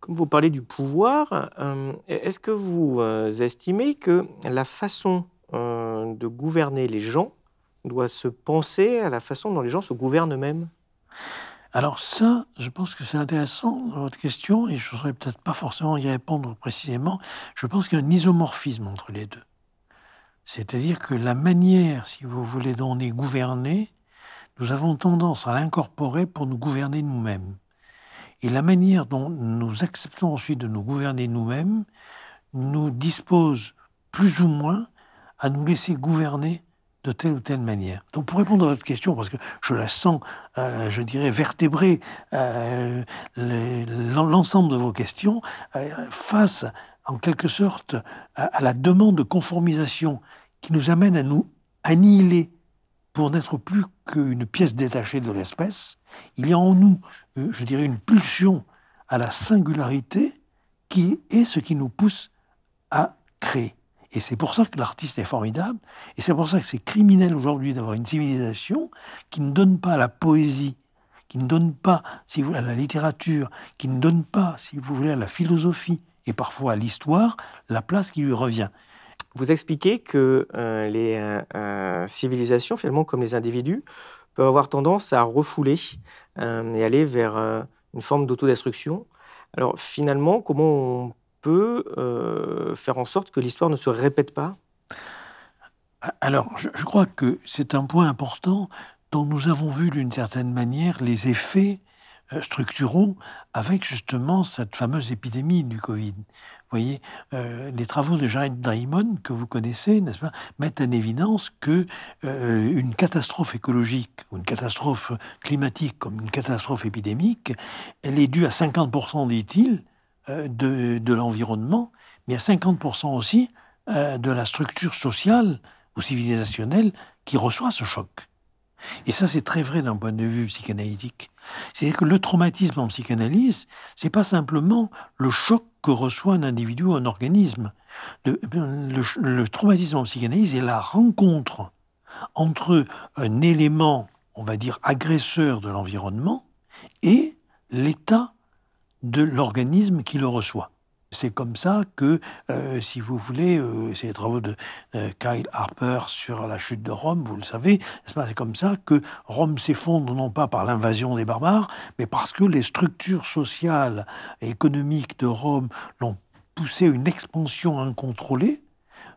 Comme vous parlez du pouvoir, euh, est-ce que vous euh, estimez que la façon euh, de gouverner les gens doit se penser à la façon dont les gens se gouvernent eux-mêmes alors ça, je pense que c'est intéressant, votre question, et je ne saurais peut-être pas forcément y répondre précisément. Je pense qu'il y a un isomorphisme entre les deux. C'est-à-dire que la manière, si vous voulez, dont on est gouverné, nous avons tendance à l'incorporer pour nous gouverner nous-mêmes. Et la manière dont nous acceptons ensuite de nous gouverner nous-mêmes nous dispose plus ou moins à nous laisser gouverner de telle ou telle manière. Donc pour répondre à votre question, parce que je la sens, euh, je dirais, vertébrer euh, l'ensemble de vos questions, euh, face en quelque sorte à, la demande de conformisation qui nous amène à nous annihiler pour n'être plus qu'une pièce détachée de l'espèce, il y a en nous, je dirais, une pulsion à la singularité qui est ce qui nous pousse à créer. Et c'est pour ça que l'artiste est formidable, et c'est pour ça que c'est criminel aujourd'hui d'avoir une civilisation qui ne donne pas à la poésie, qui ne donne pas, si vous voulez, à la littérature, qui ne donne pas, si vous voulez, à la philosophie et parfois à l'histoire, la place qui lui revient. Vous expliquez que euh, les euh, euh, civilisations, finalement, comme les individus, peuvent avoir tendance à refouler et aller vers une forme d'autodestruction. Alors finalement, comment on peut euh, faire en sorte que l'histoire ne se répète pas? Alors, je, crois que c'est un point important dont nous avons vu d'une certaine manière les effets euh, structuraux avec justement cette fameuse épidémie du Covid. Vous voyez, euh, les travaux de Jared Diamond, que vous connaissez, n'est-ce pas, mettent en évidence que une catastrophe écologique ou une catastrophe climatique comme une catastrophe épidémique, elle est due à 50%, dit-il, euh, de, l'environnement, mais à 50% aussi euh, de la structure sociale ou civilisationnelle qui reçoit ce choc. Et ça, c'est très vrai d'un point de vue psychanalytique. C'est-à-dire que le traumatisme en psychanalyse, c'est pas simplement le choc que reçoit un individu ou un organisme. Le, le traumatisme en psychanalyse est la rencontre entre un élément, on va dire, agresseur de l'environnement et l'état de l'organisme qui le reçoit. C'est comme ça que, euh, si vous voulez, euh, c'est les travaux de Kyle Harper sur la chute de Rome, vous le savez, c'est comme ça que Rome s'effondre non pas par l'invasion des barbares, mais parce que les structures sociales et économiques de Rome l'ont poussé à une expansion incontrôlée,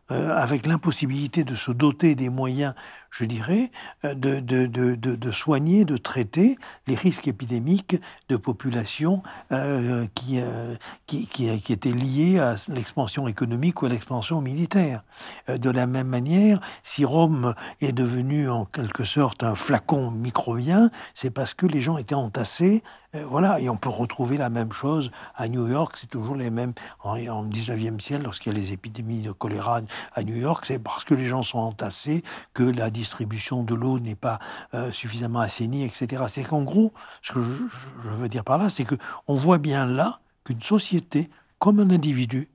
avec l'impossibilité de se doter des moyens je dirais, euh, de, de, de, de, soigner, de traiter les risques épidémiques de populations euh, qui, euh, qui, qui, étaient liés à l'expansion économique ou à l'expansion militaire. de la même manière, si Rome est devenu en quelque sorte un flacon microbien, c'est parce que les gens étaient entassés. Voilà, et on peut retrouver la même chose à New York, c'est toujours les mêmes. En, en 19e siècle, lorsqu'il y a les épidémies de choléra à New York, c'est parce que les gens sont entassés que la distribution de l'eau n'est pas euh, suffisamment assainie, etc. C'est qu'en gros, ce que je, veux dire par là, c'est que on voit bien là qu'une société, comme un individu,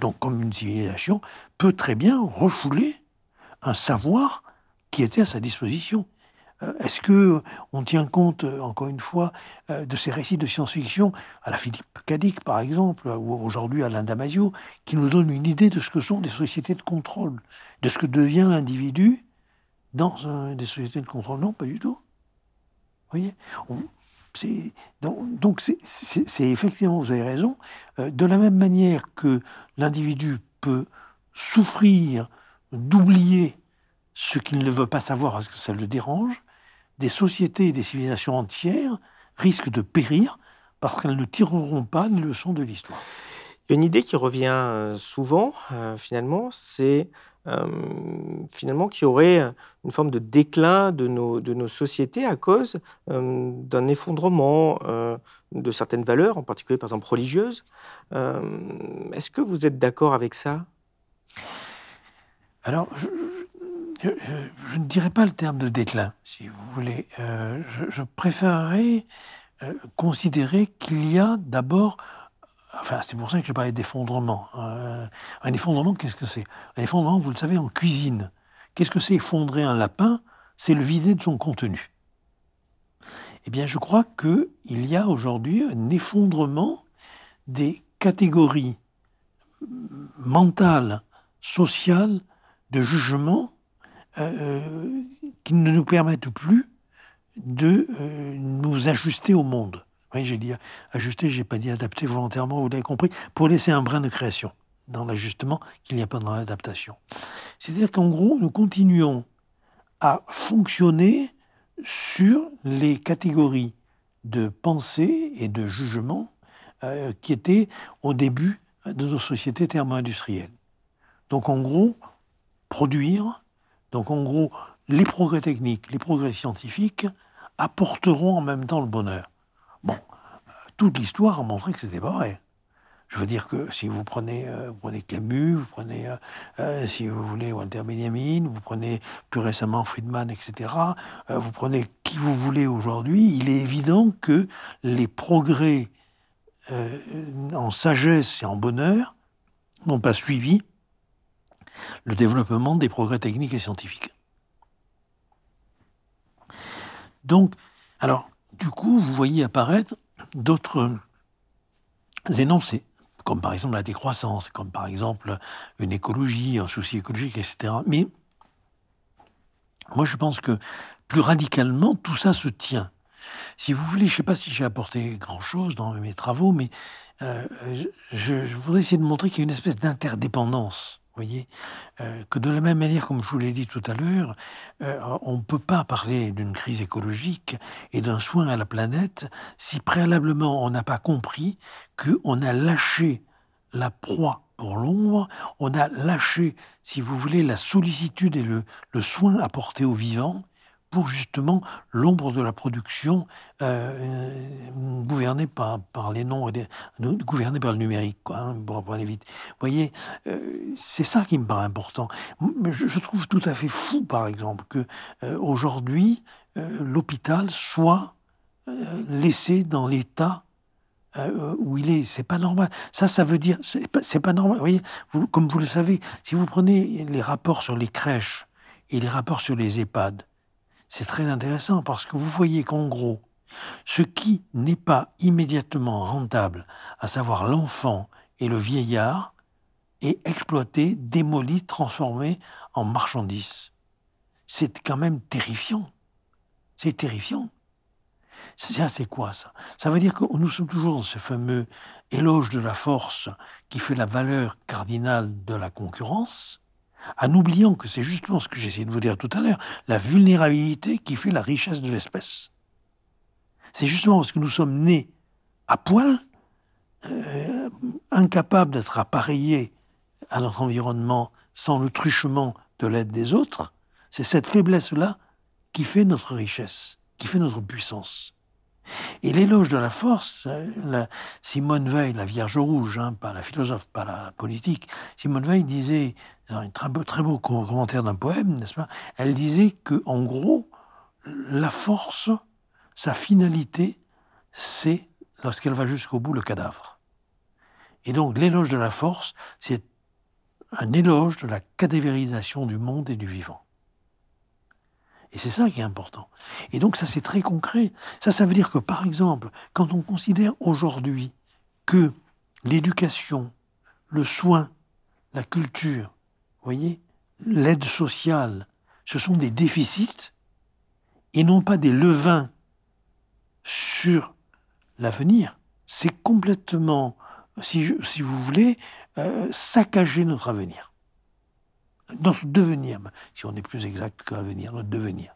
donc comme une civilisation, peut très bien refouler un savoir qui était à sa disposition. Euh, est-ce que on tient compte, euh, encore une fois, de ces récits de science-fiction, à la Philippe Cadic par exemple, ou aujourd'hui à Alain Damasio, qui nous donnent une idée de ce que sont des sociétés de contrôle, de ce que devient l'individu dans des sociétés de contrôle? Non, pas du tout. Vous voyez? Donc c'est effectivement, vous avez raison, euh, de la même manière que l'individu peut souffrir d'oublier ce qu'il ne veut pas savoir parce que ça le dérange, des sociétés et des civilisations entières risquent de périr parce qu'elles ne tireront pas les leçons de l'histoire. Une idée qui revient euh, souvent, euh, finalement, c'est euh, finalement qui aurait une forme de déclin de nos, de nos sociétés à cause euh, d'un effondrement de certaines valeurs, en particulier par exemple religieuses. Est-ce que vous êtes d'accord avec ça? Alors, je, ne dirais pas le terme de déclin, si vous voulez. je, je préférerais considérer qu'il y a d'abord Enfin, c'est pour ça que je parlais d'effondrement. Euh, un effondrement, qu'est-ce que c'est? Un effondrement, vous le savez, en cuisine. Qu'est-ce que c'est effondrer un lapin? C'est le vider de son contenu. Eh bien, je crois qu'il y a aujourd'hui un effondrement des catégories mentales, sociales, de jugement euh, qui ne nous permettent plus de euh, nous ajuster au monde. Oui, j'ai dit ajuster, j'ai pas dit adapter volontairement, vous l'avez compris, pour laisser un brin de création dans l'ajustement qu'il n'y a pas dans l'adaptation. C'est-à-dire qu'en gros, nous continuons à fonctionner sur les catégories de pensée et de jugement euh, qui étaient au début de nos sociétés thermo-industrielles. Donc en gros, produire, donc en gros, les progrès techniques, les progrès scientifiques apporteront en même temps le bonheur. Bon, toute l'histoire a montré que c'était pas vrai. Je veux dire que si vous prenez, euh, Camus, vous prenez, euh, euh, si vous voulez, Walter Benjamin, vous prenez plus récemment Friedman, etc., vous prenez qui vous voulez aujourd'hui, il est évident que les progrès en sagesse et en bonheur n'ont pas suivi le développement des progrès techniques et scientifiques. Donc, alors, du coup, vous voyez apparaître d'autres énoncés, comme par exemple la décroissance, comme par exemple une écologie, un souci écologique, etc. Mais moi, je pense que plus radicalement, tout ça se tient. Si vous voulez, je ne sais pas si j'ai apporté grand-chose dans mes travaux, mais euh, je, voudrais essayer de montrer qu'il y a une espèce d'interdépendance voyez euh, Que de la même manière, comme je vous l'ai dit tout à l'heure, euh, on ne peut pas parler d'une crise écologique et d'un soin à la planète si préalablement on n'a pas compris qu'on a lâché la proie pour l'ombre, on a lâché, si vous voulez, la sollicitude et le, le soin apporté aux vivants, pour justement l'ombre de la production euh, gouvernée par, par les noms, gouvernée par le numérique, quoi, hein, pour, vite. Vous voyez, euh, c'est ça qui me paraît important. Je, trouve tout à fait fou, par exemple, que euh, aujourd'hui l'hôpital soit laissé dans l'état où il est. C'est pas normal. Ça, ça veut dire, c'est pas, pas normal. Vous voyez, comme vous le savez, si vous prenez les rapports sur les crèches et les rapports sur les EHPAD. C'est très intéressant parce que vous voyez qu'en gros, ce qui n'est pas immédiatement rentable, à savoir l'enfant et le vieillard, est exploité, démoli, transformé en marchandise. C'est quand même terrifiant. C'est terrifiant. Ça, c'est quoi ça? Ça veut dire que nous sommes toujours dans ce fameux éloge de la force qui fait la valeur cardinale de la concurrence, en oubliant que c'est justement ce que j'essayais de vous dire tout à l'heure, la vulnérabilité qui fait la richesse de l'espèce. C'est justement parce que nous sommes nés à poil, euh, incapables d'être appareillés à notre environnement sans le truchement de l'aide des autres, c'est cette faiblesse-là qui fait notre richesse, qui fait notre puissance. Et l'éloge de la force, la, Simone Veil, la Vierge Rouge, hein, pas la philosophe, pas la politique, Simone Veil disait, dans un très beau, très beau commentaire d'un poème, n'est-ce pas Elle disait que, en gros, la force, sa finalité, c'est, lorsqu'elle va jusqu'au bout, le cadavre. Et donc l'éloge de la force, c'est un éloge de la cadavérisation du monde et du vivant. Et c'est ça qui est important. Et donc ça c'est très concret. Ça, ça veut dire que par exemple, quand on considère aujourd'hui que l'éducation, le soin, la culture, voyez, l'aide sociale, ce sont des déficits et non pas des levains sur l'avenir, c'est complètement, si, vous voulez, euh, saccager notre avenir. Notre devenir, si on est plus exact qu'avenir, notre devenir.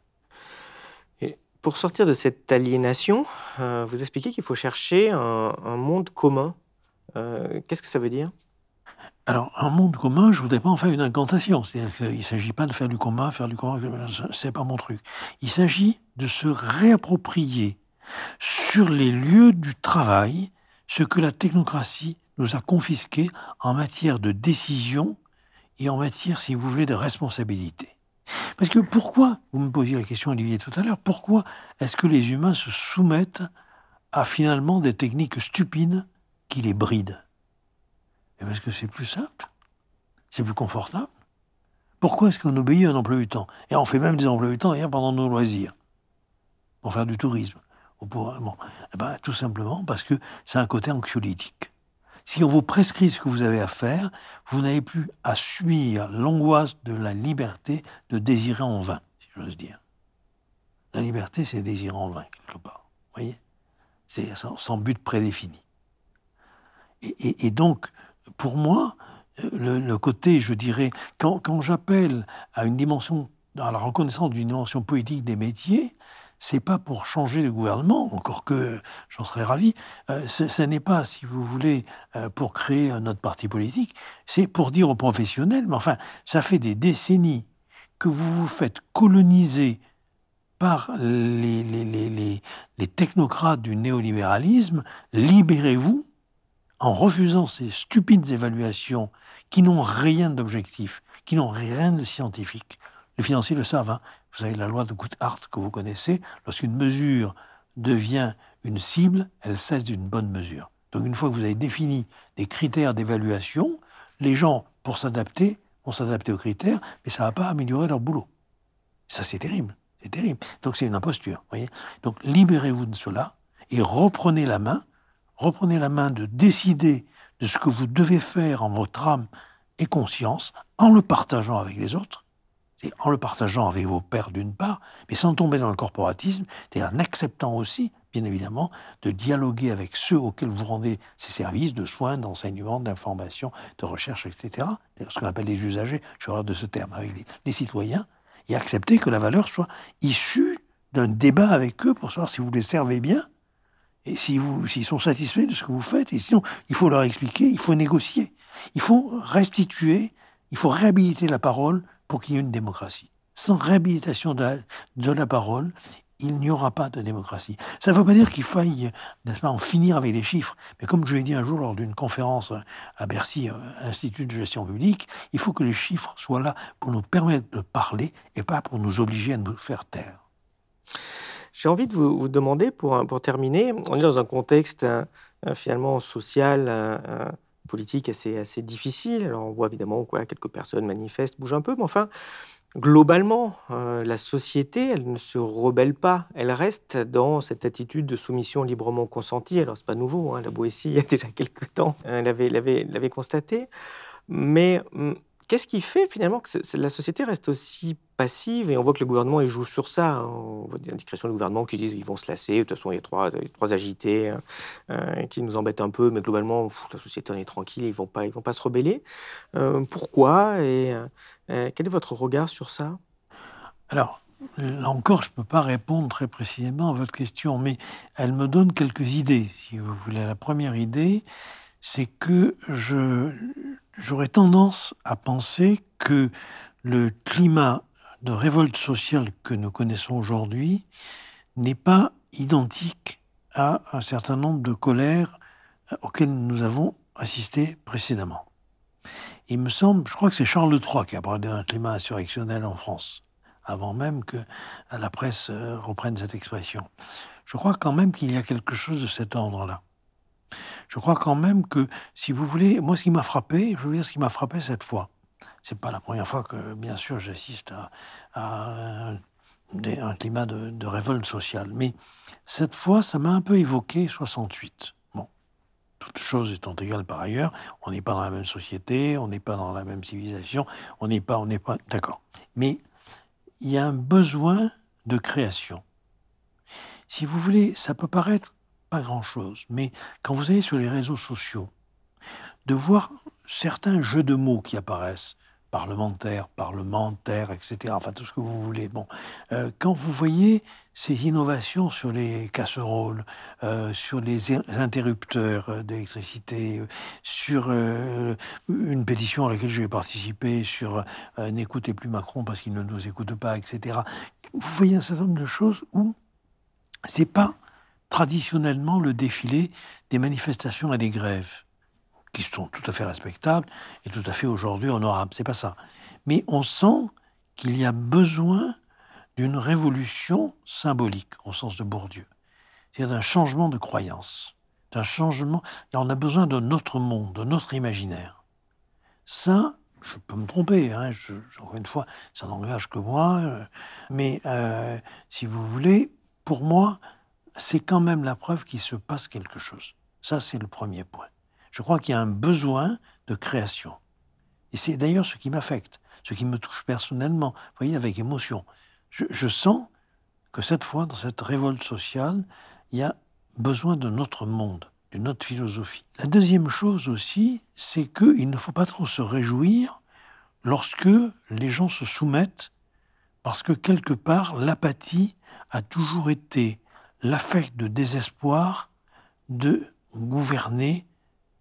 Et pour sortir de cette aliénation, euh, vous expliquez qu'il faut chercher un, monde commun. Euh, qu'est-ce que ça veut dire? Alors, un monde commun, je ne voudrais pas en faire une incantation. C'est-à-dire qu'il ne s'agit pas de faire du commun, faire du commun, c'est pas mon truc. Il s'agit de se réapproprier sur les lieux du travail ce que la technocratie nous a confisqué en matière de décision et en matière, si vous voulez, de responsabilité. Parce que pourquoi, vous me posiez la question Olivier tout à l'heure, pourquoi est-ce que les humains se soumettent à finalement des techniques stupides qui les brident? Et Parce que c'est plus simple, c'est plus confortable. Pourquoi est-ce qu'on obéit à un emploi du temps? Et on fait même des emplois du temps hier pendant nos loisirs, pour faire du tourisme. Eh ben, tout simplement parce que c'est un côté anxiolytique. Si on vous prescrit ce que vous avez à faire, vous n'avez plus à subir l'angoisse de la liberté de désirer en vain, si j'ose dire. La liberté, c'est désirer en vain, quelque part. Vous voyez? C'est sans, but prédéfini. Et, donc, pour moi, le, côté, je dirais, quand, quand j'appelle à une dimension, à la reconnaissance d'une dimension politique des métiers, c'est pas pour changer le gouvernement, encore que j'en serais ravi. Euh, ce, n'est pas, si vous voulez, euh, pour créer un autre parti politique. C'est pour dire aux professionnels, mais enfin, ça fait des décennies que vous vous faites coloniser par les technocrates du néolibéralisme. Libérez-vous en refusant ces stupides évaluations qui n'ont rien d'objectif, qui n'ont rien de scientifique. Les financiers le savent. Hein. Vous avez la loi de Goodhart que vous connaissez. Lorsqu'une mesure devient une cible, elle cesse d'une bonne mesure. Donc une fois que vous avez défini des critères d'évaluation, les gens, pour s'adapter, vont s'adapter aux critères, mais ça ne va pas améliorer leur boulot. Ça, c'est terrible. C'est terrible. Donc c'est une imposture. Donc libérez-vous de cela et reprenez la main. Reprenez la main de décider de ce que vous devez faire en votre âme et conscience en le partageant avec les autres c'est en le partageant avec vos pères d'une part, mais sans tomber dans le corporatisme, c'est en acceptant aussi, bien évidemment, de dialoguer avec ceux auxquels vous rendez ces services de soins, d'enseignement, d'information, de recherche, etc. Ce qu'on appelle les usagers, je de ce terme, avec les, citoyens, et accepter que la valeur soit issue d'un débat avec eux pour savoir si vous les servez bien et s'ils sont satisfaits de ce que vous faites. Et sinon, il faut leur expliquer, il faut négocier, il faut restituer, il faut réhabiliter la parole pour qu'il y ait une démocratie. Sans réhabilitation de la, parole, il n'y aura pas de démocratie. Ça ne veut pas dire qu'il faille, n'est-ce pas, en finir avec les chiffres. Mais comme je l'ai dit un jour lors d'une conférence à Bercy, Institut de gestion publique, il faut que les chiffres soient là pour nous permettre de parler et pas pour nous obliger à nous faire taire. J'ai envie de vous, demander, pour, pour terminer, on est dans un contexte euh, finalement social, euh, politique assez, assez difficile. Alors on voit évidemment quoi, quelques personnes manifestent, bougent un peu, mais enfin, globalement, euh, la société, elle ne se rebelle pas. Elle reste dans cette attitude de soumission librement consentie. Alors, c'est pas nouveau. Hein, la Boétie, il y a déjà quelques temps, elle l'avait constaté. Mais hum, Qu'est-ce qui fait finalement que la société reste aussi passive Et on voit que le gouvernement il joue sur ça. Hein. On voit des indications du gouvernement qui disent qu'ils vont se lasser. De toute façon, il y a trois, agités hein, euh, qui nous embêtent un peu, mais globalement, la société en est tranquille. Ils vont pas, vont pas se rebeller. Euh, pourquoi Et euh, quel est votre regard sur ça? Alors. Là encore, je ne peux pas répondre très précisément à votre question, mais elle me donne quelques idées, si vous voulez. La première idée, c'est que je, j'aurais tendance à penser que le climat de révolte sociale que nous connaissons aujourd'hui n'est pas identique à un certain nombre de colères euh, auxquelles nous avons assisté précédemment. Il me semble, je crois que c'est Charles III qui a parlé d'un climat insurrectionnel en France, avant même que la presse euh, reprenne cette expression. Je crois quand même qu'il y a quelque chose de cet ordre-là je crois quand même que, si vous voulez, moi, ce qui m'a frappé, je veux dire ce qui m'a frappé cette fois, c'est pas la première fois que, bien sûr, j'assiste à, un, climat de, révolte sociale, mais cette fois, ça m'a un peu évoqué 68. Bon, toutes choses étant égales par ailleurs, on n'est pas dans la même société, on n'est pas dans la même civilisation, on n'est pas, on n'est pas, d'accord. Mais il y a un besoin de création. Si vous voulez, ça peut paraître pas grand-chose. Mais quand vous allez sur les réseaux sociaux, de voir certains jeux de mots qui apparaissent, parlementaire, parlementaire, etc., enfin tout ce que vous voulez. Bon, euh, quand vous voyez ces innovations sur les casseroles, euh, sur les interrupteurs euh, d'électricité, sur une pétition à laquelle je vais participer, sur n'écoutez plus Macron parce qu'il ne nous écoute pas, etc., vous voyez un certain nombre de choses où c'est pas traditionnellement le défilé des manifestations et des grèves, qui sont tout à fait respectables et tout à fait aujourd'hui honorables. C'est pas ça. Mais on sent qu'il y a besoin d'une révolution symbolique, au sens de Bourdieu. C'est-à-dire d'un changement de croyance, d'un changement. Et on a besoin de notre monde, de notre imaginaire. Ça, je peux me tromper, hein, encore une fois, ça n'engage que moi, euh, mais euh, si vous voulez, pour moi, c'est quand même la preuve qu'il se passe quelque chose. Ça, c'est le premier point. Je crois qu'il y a un besoin de création. Et c'est d'ailleurs ce qui m'affecte, ce qui me touche personnellement, vous voyez, avec émotion. Je, sens que cette fois, dans cette révolte sociale, il y a besoin de notre monde, de notre philosophie. La deuxième chose aussi, c'est qu'il ne faut pas trop se réjouir lorsque les gens se soumettent, parce que quelque part, l'apathie a toujours été l'affect de désespoir de gouverner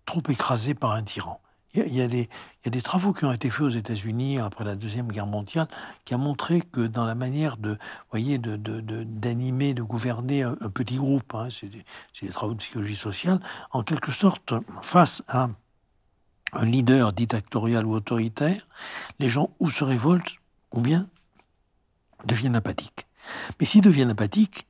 trop écrasé par un tyran. Il y, a, des, des, travaux qui ont été faits aux États-Unis après la Deuxième Guerre mondiale qui ont montré que dans la manière de, voyez, d'animer, de, de, gouverner un, petit groupe, hein, c'est des, travaux de psychologie sociale, en quelque sorte, face à un leader dictatorial ou autoritaire, les gens ou se révoltent ou bien deviennent apathiques. Mais s'ils deviennent apathiques,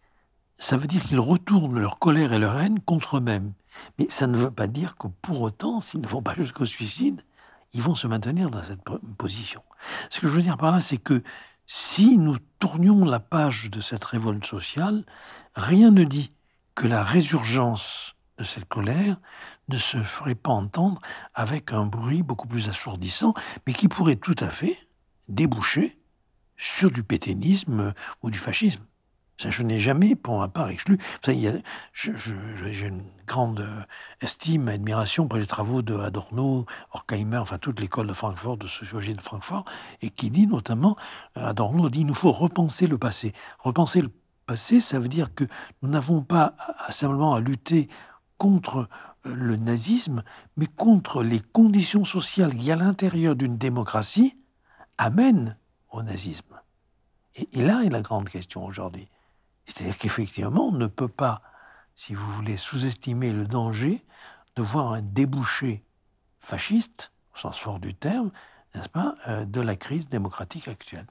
ça veut dire qu'ils retournent leur colère et leur haine contre eux-mêmes. Mais ça ne veut pas dire que pour autant, s'ils ne vont pas jusqu'au suicide, ils vont se maintenir dans cette position. Ce que je veux dire par là, c'est que si nous tournions la page de cette révolte sociale, rien ne dit que la résurgence de cette colère ne se ferait pas entendre avec un bruit beaucoup plus assourdissant, mais qui pourrait tout à fait déboucher sur du pétainisme ou du fascisme. Ça, je n'ai jamais, pour ma part, exclu. J'ai une grande euh, estime, admiration pour les travaux de Adorno, Horkheimer, enfin toute l'école de Francfort, de sociologie de Francfort, et qui dit notamment, euh, Adorno dit, il nous faut repenser le passé. Repenser le passé, ça veut dire que nous n'avons pas simplement à lutter contre euh, le nazisme, mais contre les conditions sociales qui, à l'intérieur d'une démocratie, amènent au nazisme. et là est la grande question aujourd'hui. C'est-à-dire qu'effectivement, on ne peut pas, si vous voulez, sous-estimer le danger de voir un débouché fasciste, au sens fort du terme, n'est-ce pas, euh, de la crise démocratique actuelle.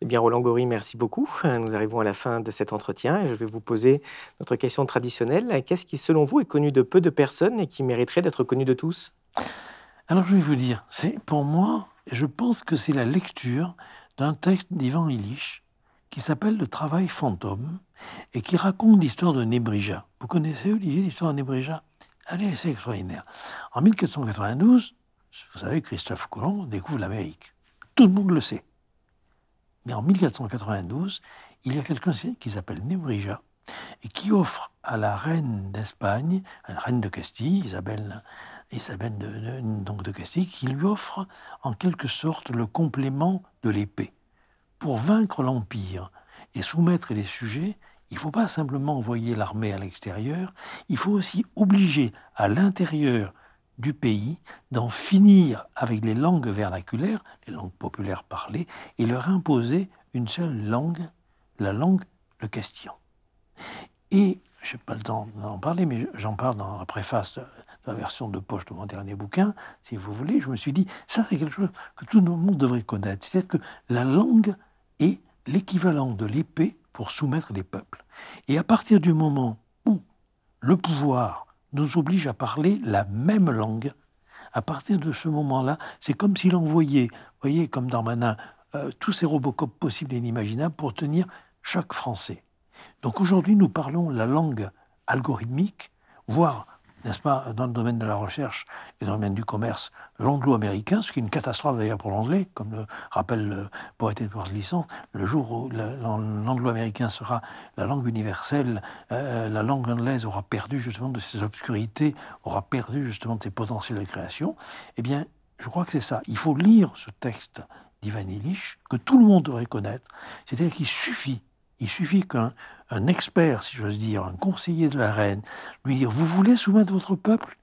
Eh bien, Roland Gori, merci beaucoup. Nous arrivons à la fin de cet entretien et je vais vous poser notre question traditionnelle. Qu'est-ce qui, selon vous, est connu de peu de personnes et qui mériterait d'être connu de tous? Alors, je vais vous dire, c'est pour moi, je pense que c'est la lecture d'un texte d'Ivan Illich qui s'appelle Le travail fantôme et qui raconte l'histoire de Nébrija. Vous connaissez, Olivier, l'histoire de Nébrija Allez, c'est extraordinaire. En 1492, vous savez, Christophe Colomb découvre l'Amérique. Tout le monde le sait. Mais en 1492, il y a quelqu'un qui s'appelle Nébrija et qui offre à la reine d'Espagne, à la reine de Castille, Isabelle, Isabelle de, donc de Castille, qui lui offre en quelque sorte le complément de l'épée. Pour vaincre l'Empire et soumettre les sujets, il ne faut pas simplement envoyer l'armée à l'extérieur, il faut aussi obliger à l'intérieur du pays d'en finir avec les langues vernaculaires, les langues populaires parlées, et leur imposer une seule langue, la langue, le question. Et je n'ai pas le temps d'en parler, mais j'en parle dans la préface de, la version de poche de mon dernier bouquin, si vous voulez. Je me suis dit, ça c'est quelque chose que tout le monde devrait connaître. C'est-à-dire que la langue est l'équivalent de l'épée pour soumettre les peuples. Et à partir du moment où le pouvoir nous oblige à parler la même langue, à partir de ce moment-là, c'est comme s'il envoyait, voyez, comme Darmanin, euh, tous ces Robocop possibles et inimaginables pour tenir chaque Français. Donc aujourd'hui, nous parlons la langue algorithmique, voire n'est-ce pas, dans le domaine de la recherche et dans le domaine du commerce, l'anglo-américain, ce qui est une catastrophe d'ailleurs pour l'anglais, comme le rappelle le poète Edward Lisson, le jour où l'anglo-américain sera la langue universelle, euh, la langue anglaise aura perdu justement de ses obscurités, aura perdu justement de ses potentiels de création, eh bien, je crois que c'est ça. Il faut lire ce texte d'Ivan Illich, que tout le monde devrait connaître, c'est-à-dire qu'il suffit il suffit qu'un expert, si j'ose dire, un conseiller de la reine, lui dire Vous voulez soumettre votre peuple?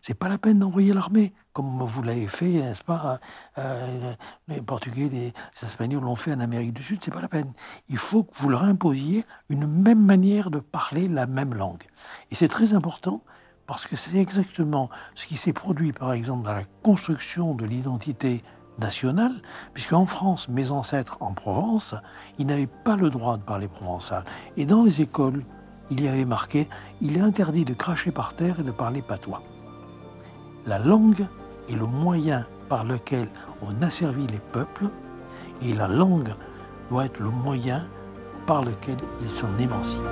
C'est pas la peine d'envoyer l'armée, comme vous l'avez fait, n'est-ce pas? Euh, Les Portugais, les, Espagnols l'ont fait en Amérique du Sud, c'est pas la peine. Il faut que vous leur imposiez une même manière de parler la même langue. Et c'est très important parce que c'est exactement ce qui s'est produit, par exemple, dans la construction de l'identité nationale, puisqu'en France, mes ancêtres en Provence, ils n'avaient pas le droit de parler provençal. Et dans les écoles, il y avait marqué il est interdit de cracher par terre et de parler patois. La langue est le moyen par lequel on asservit les peuples, et la langue doit être le moyen par lequel ils s'en émancipent.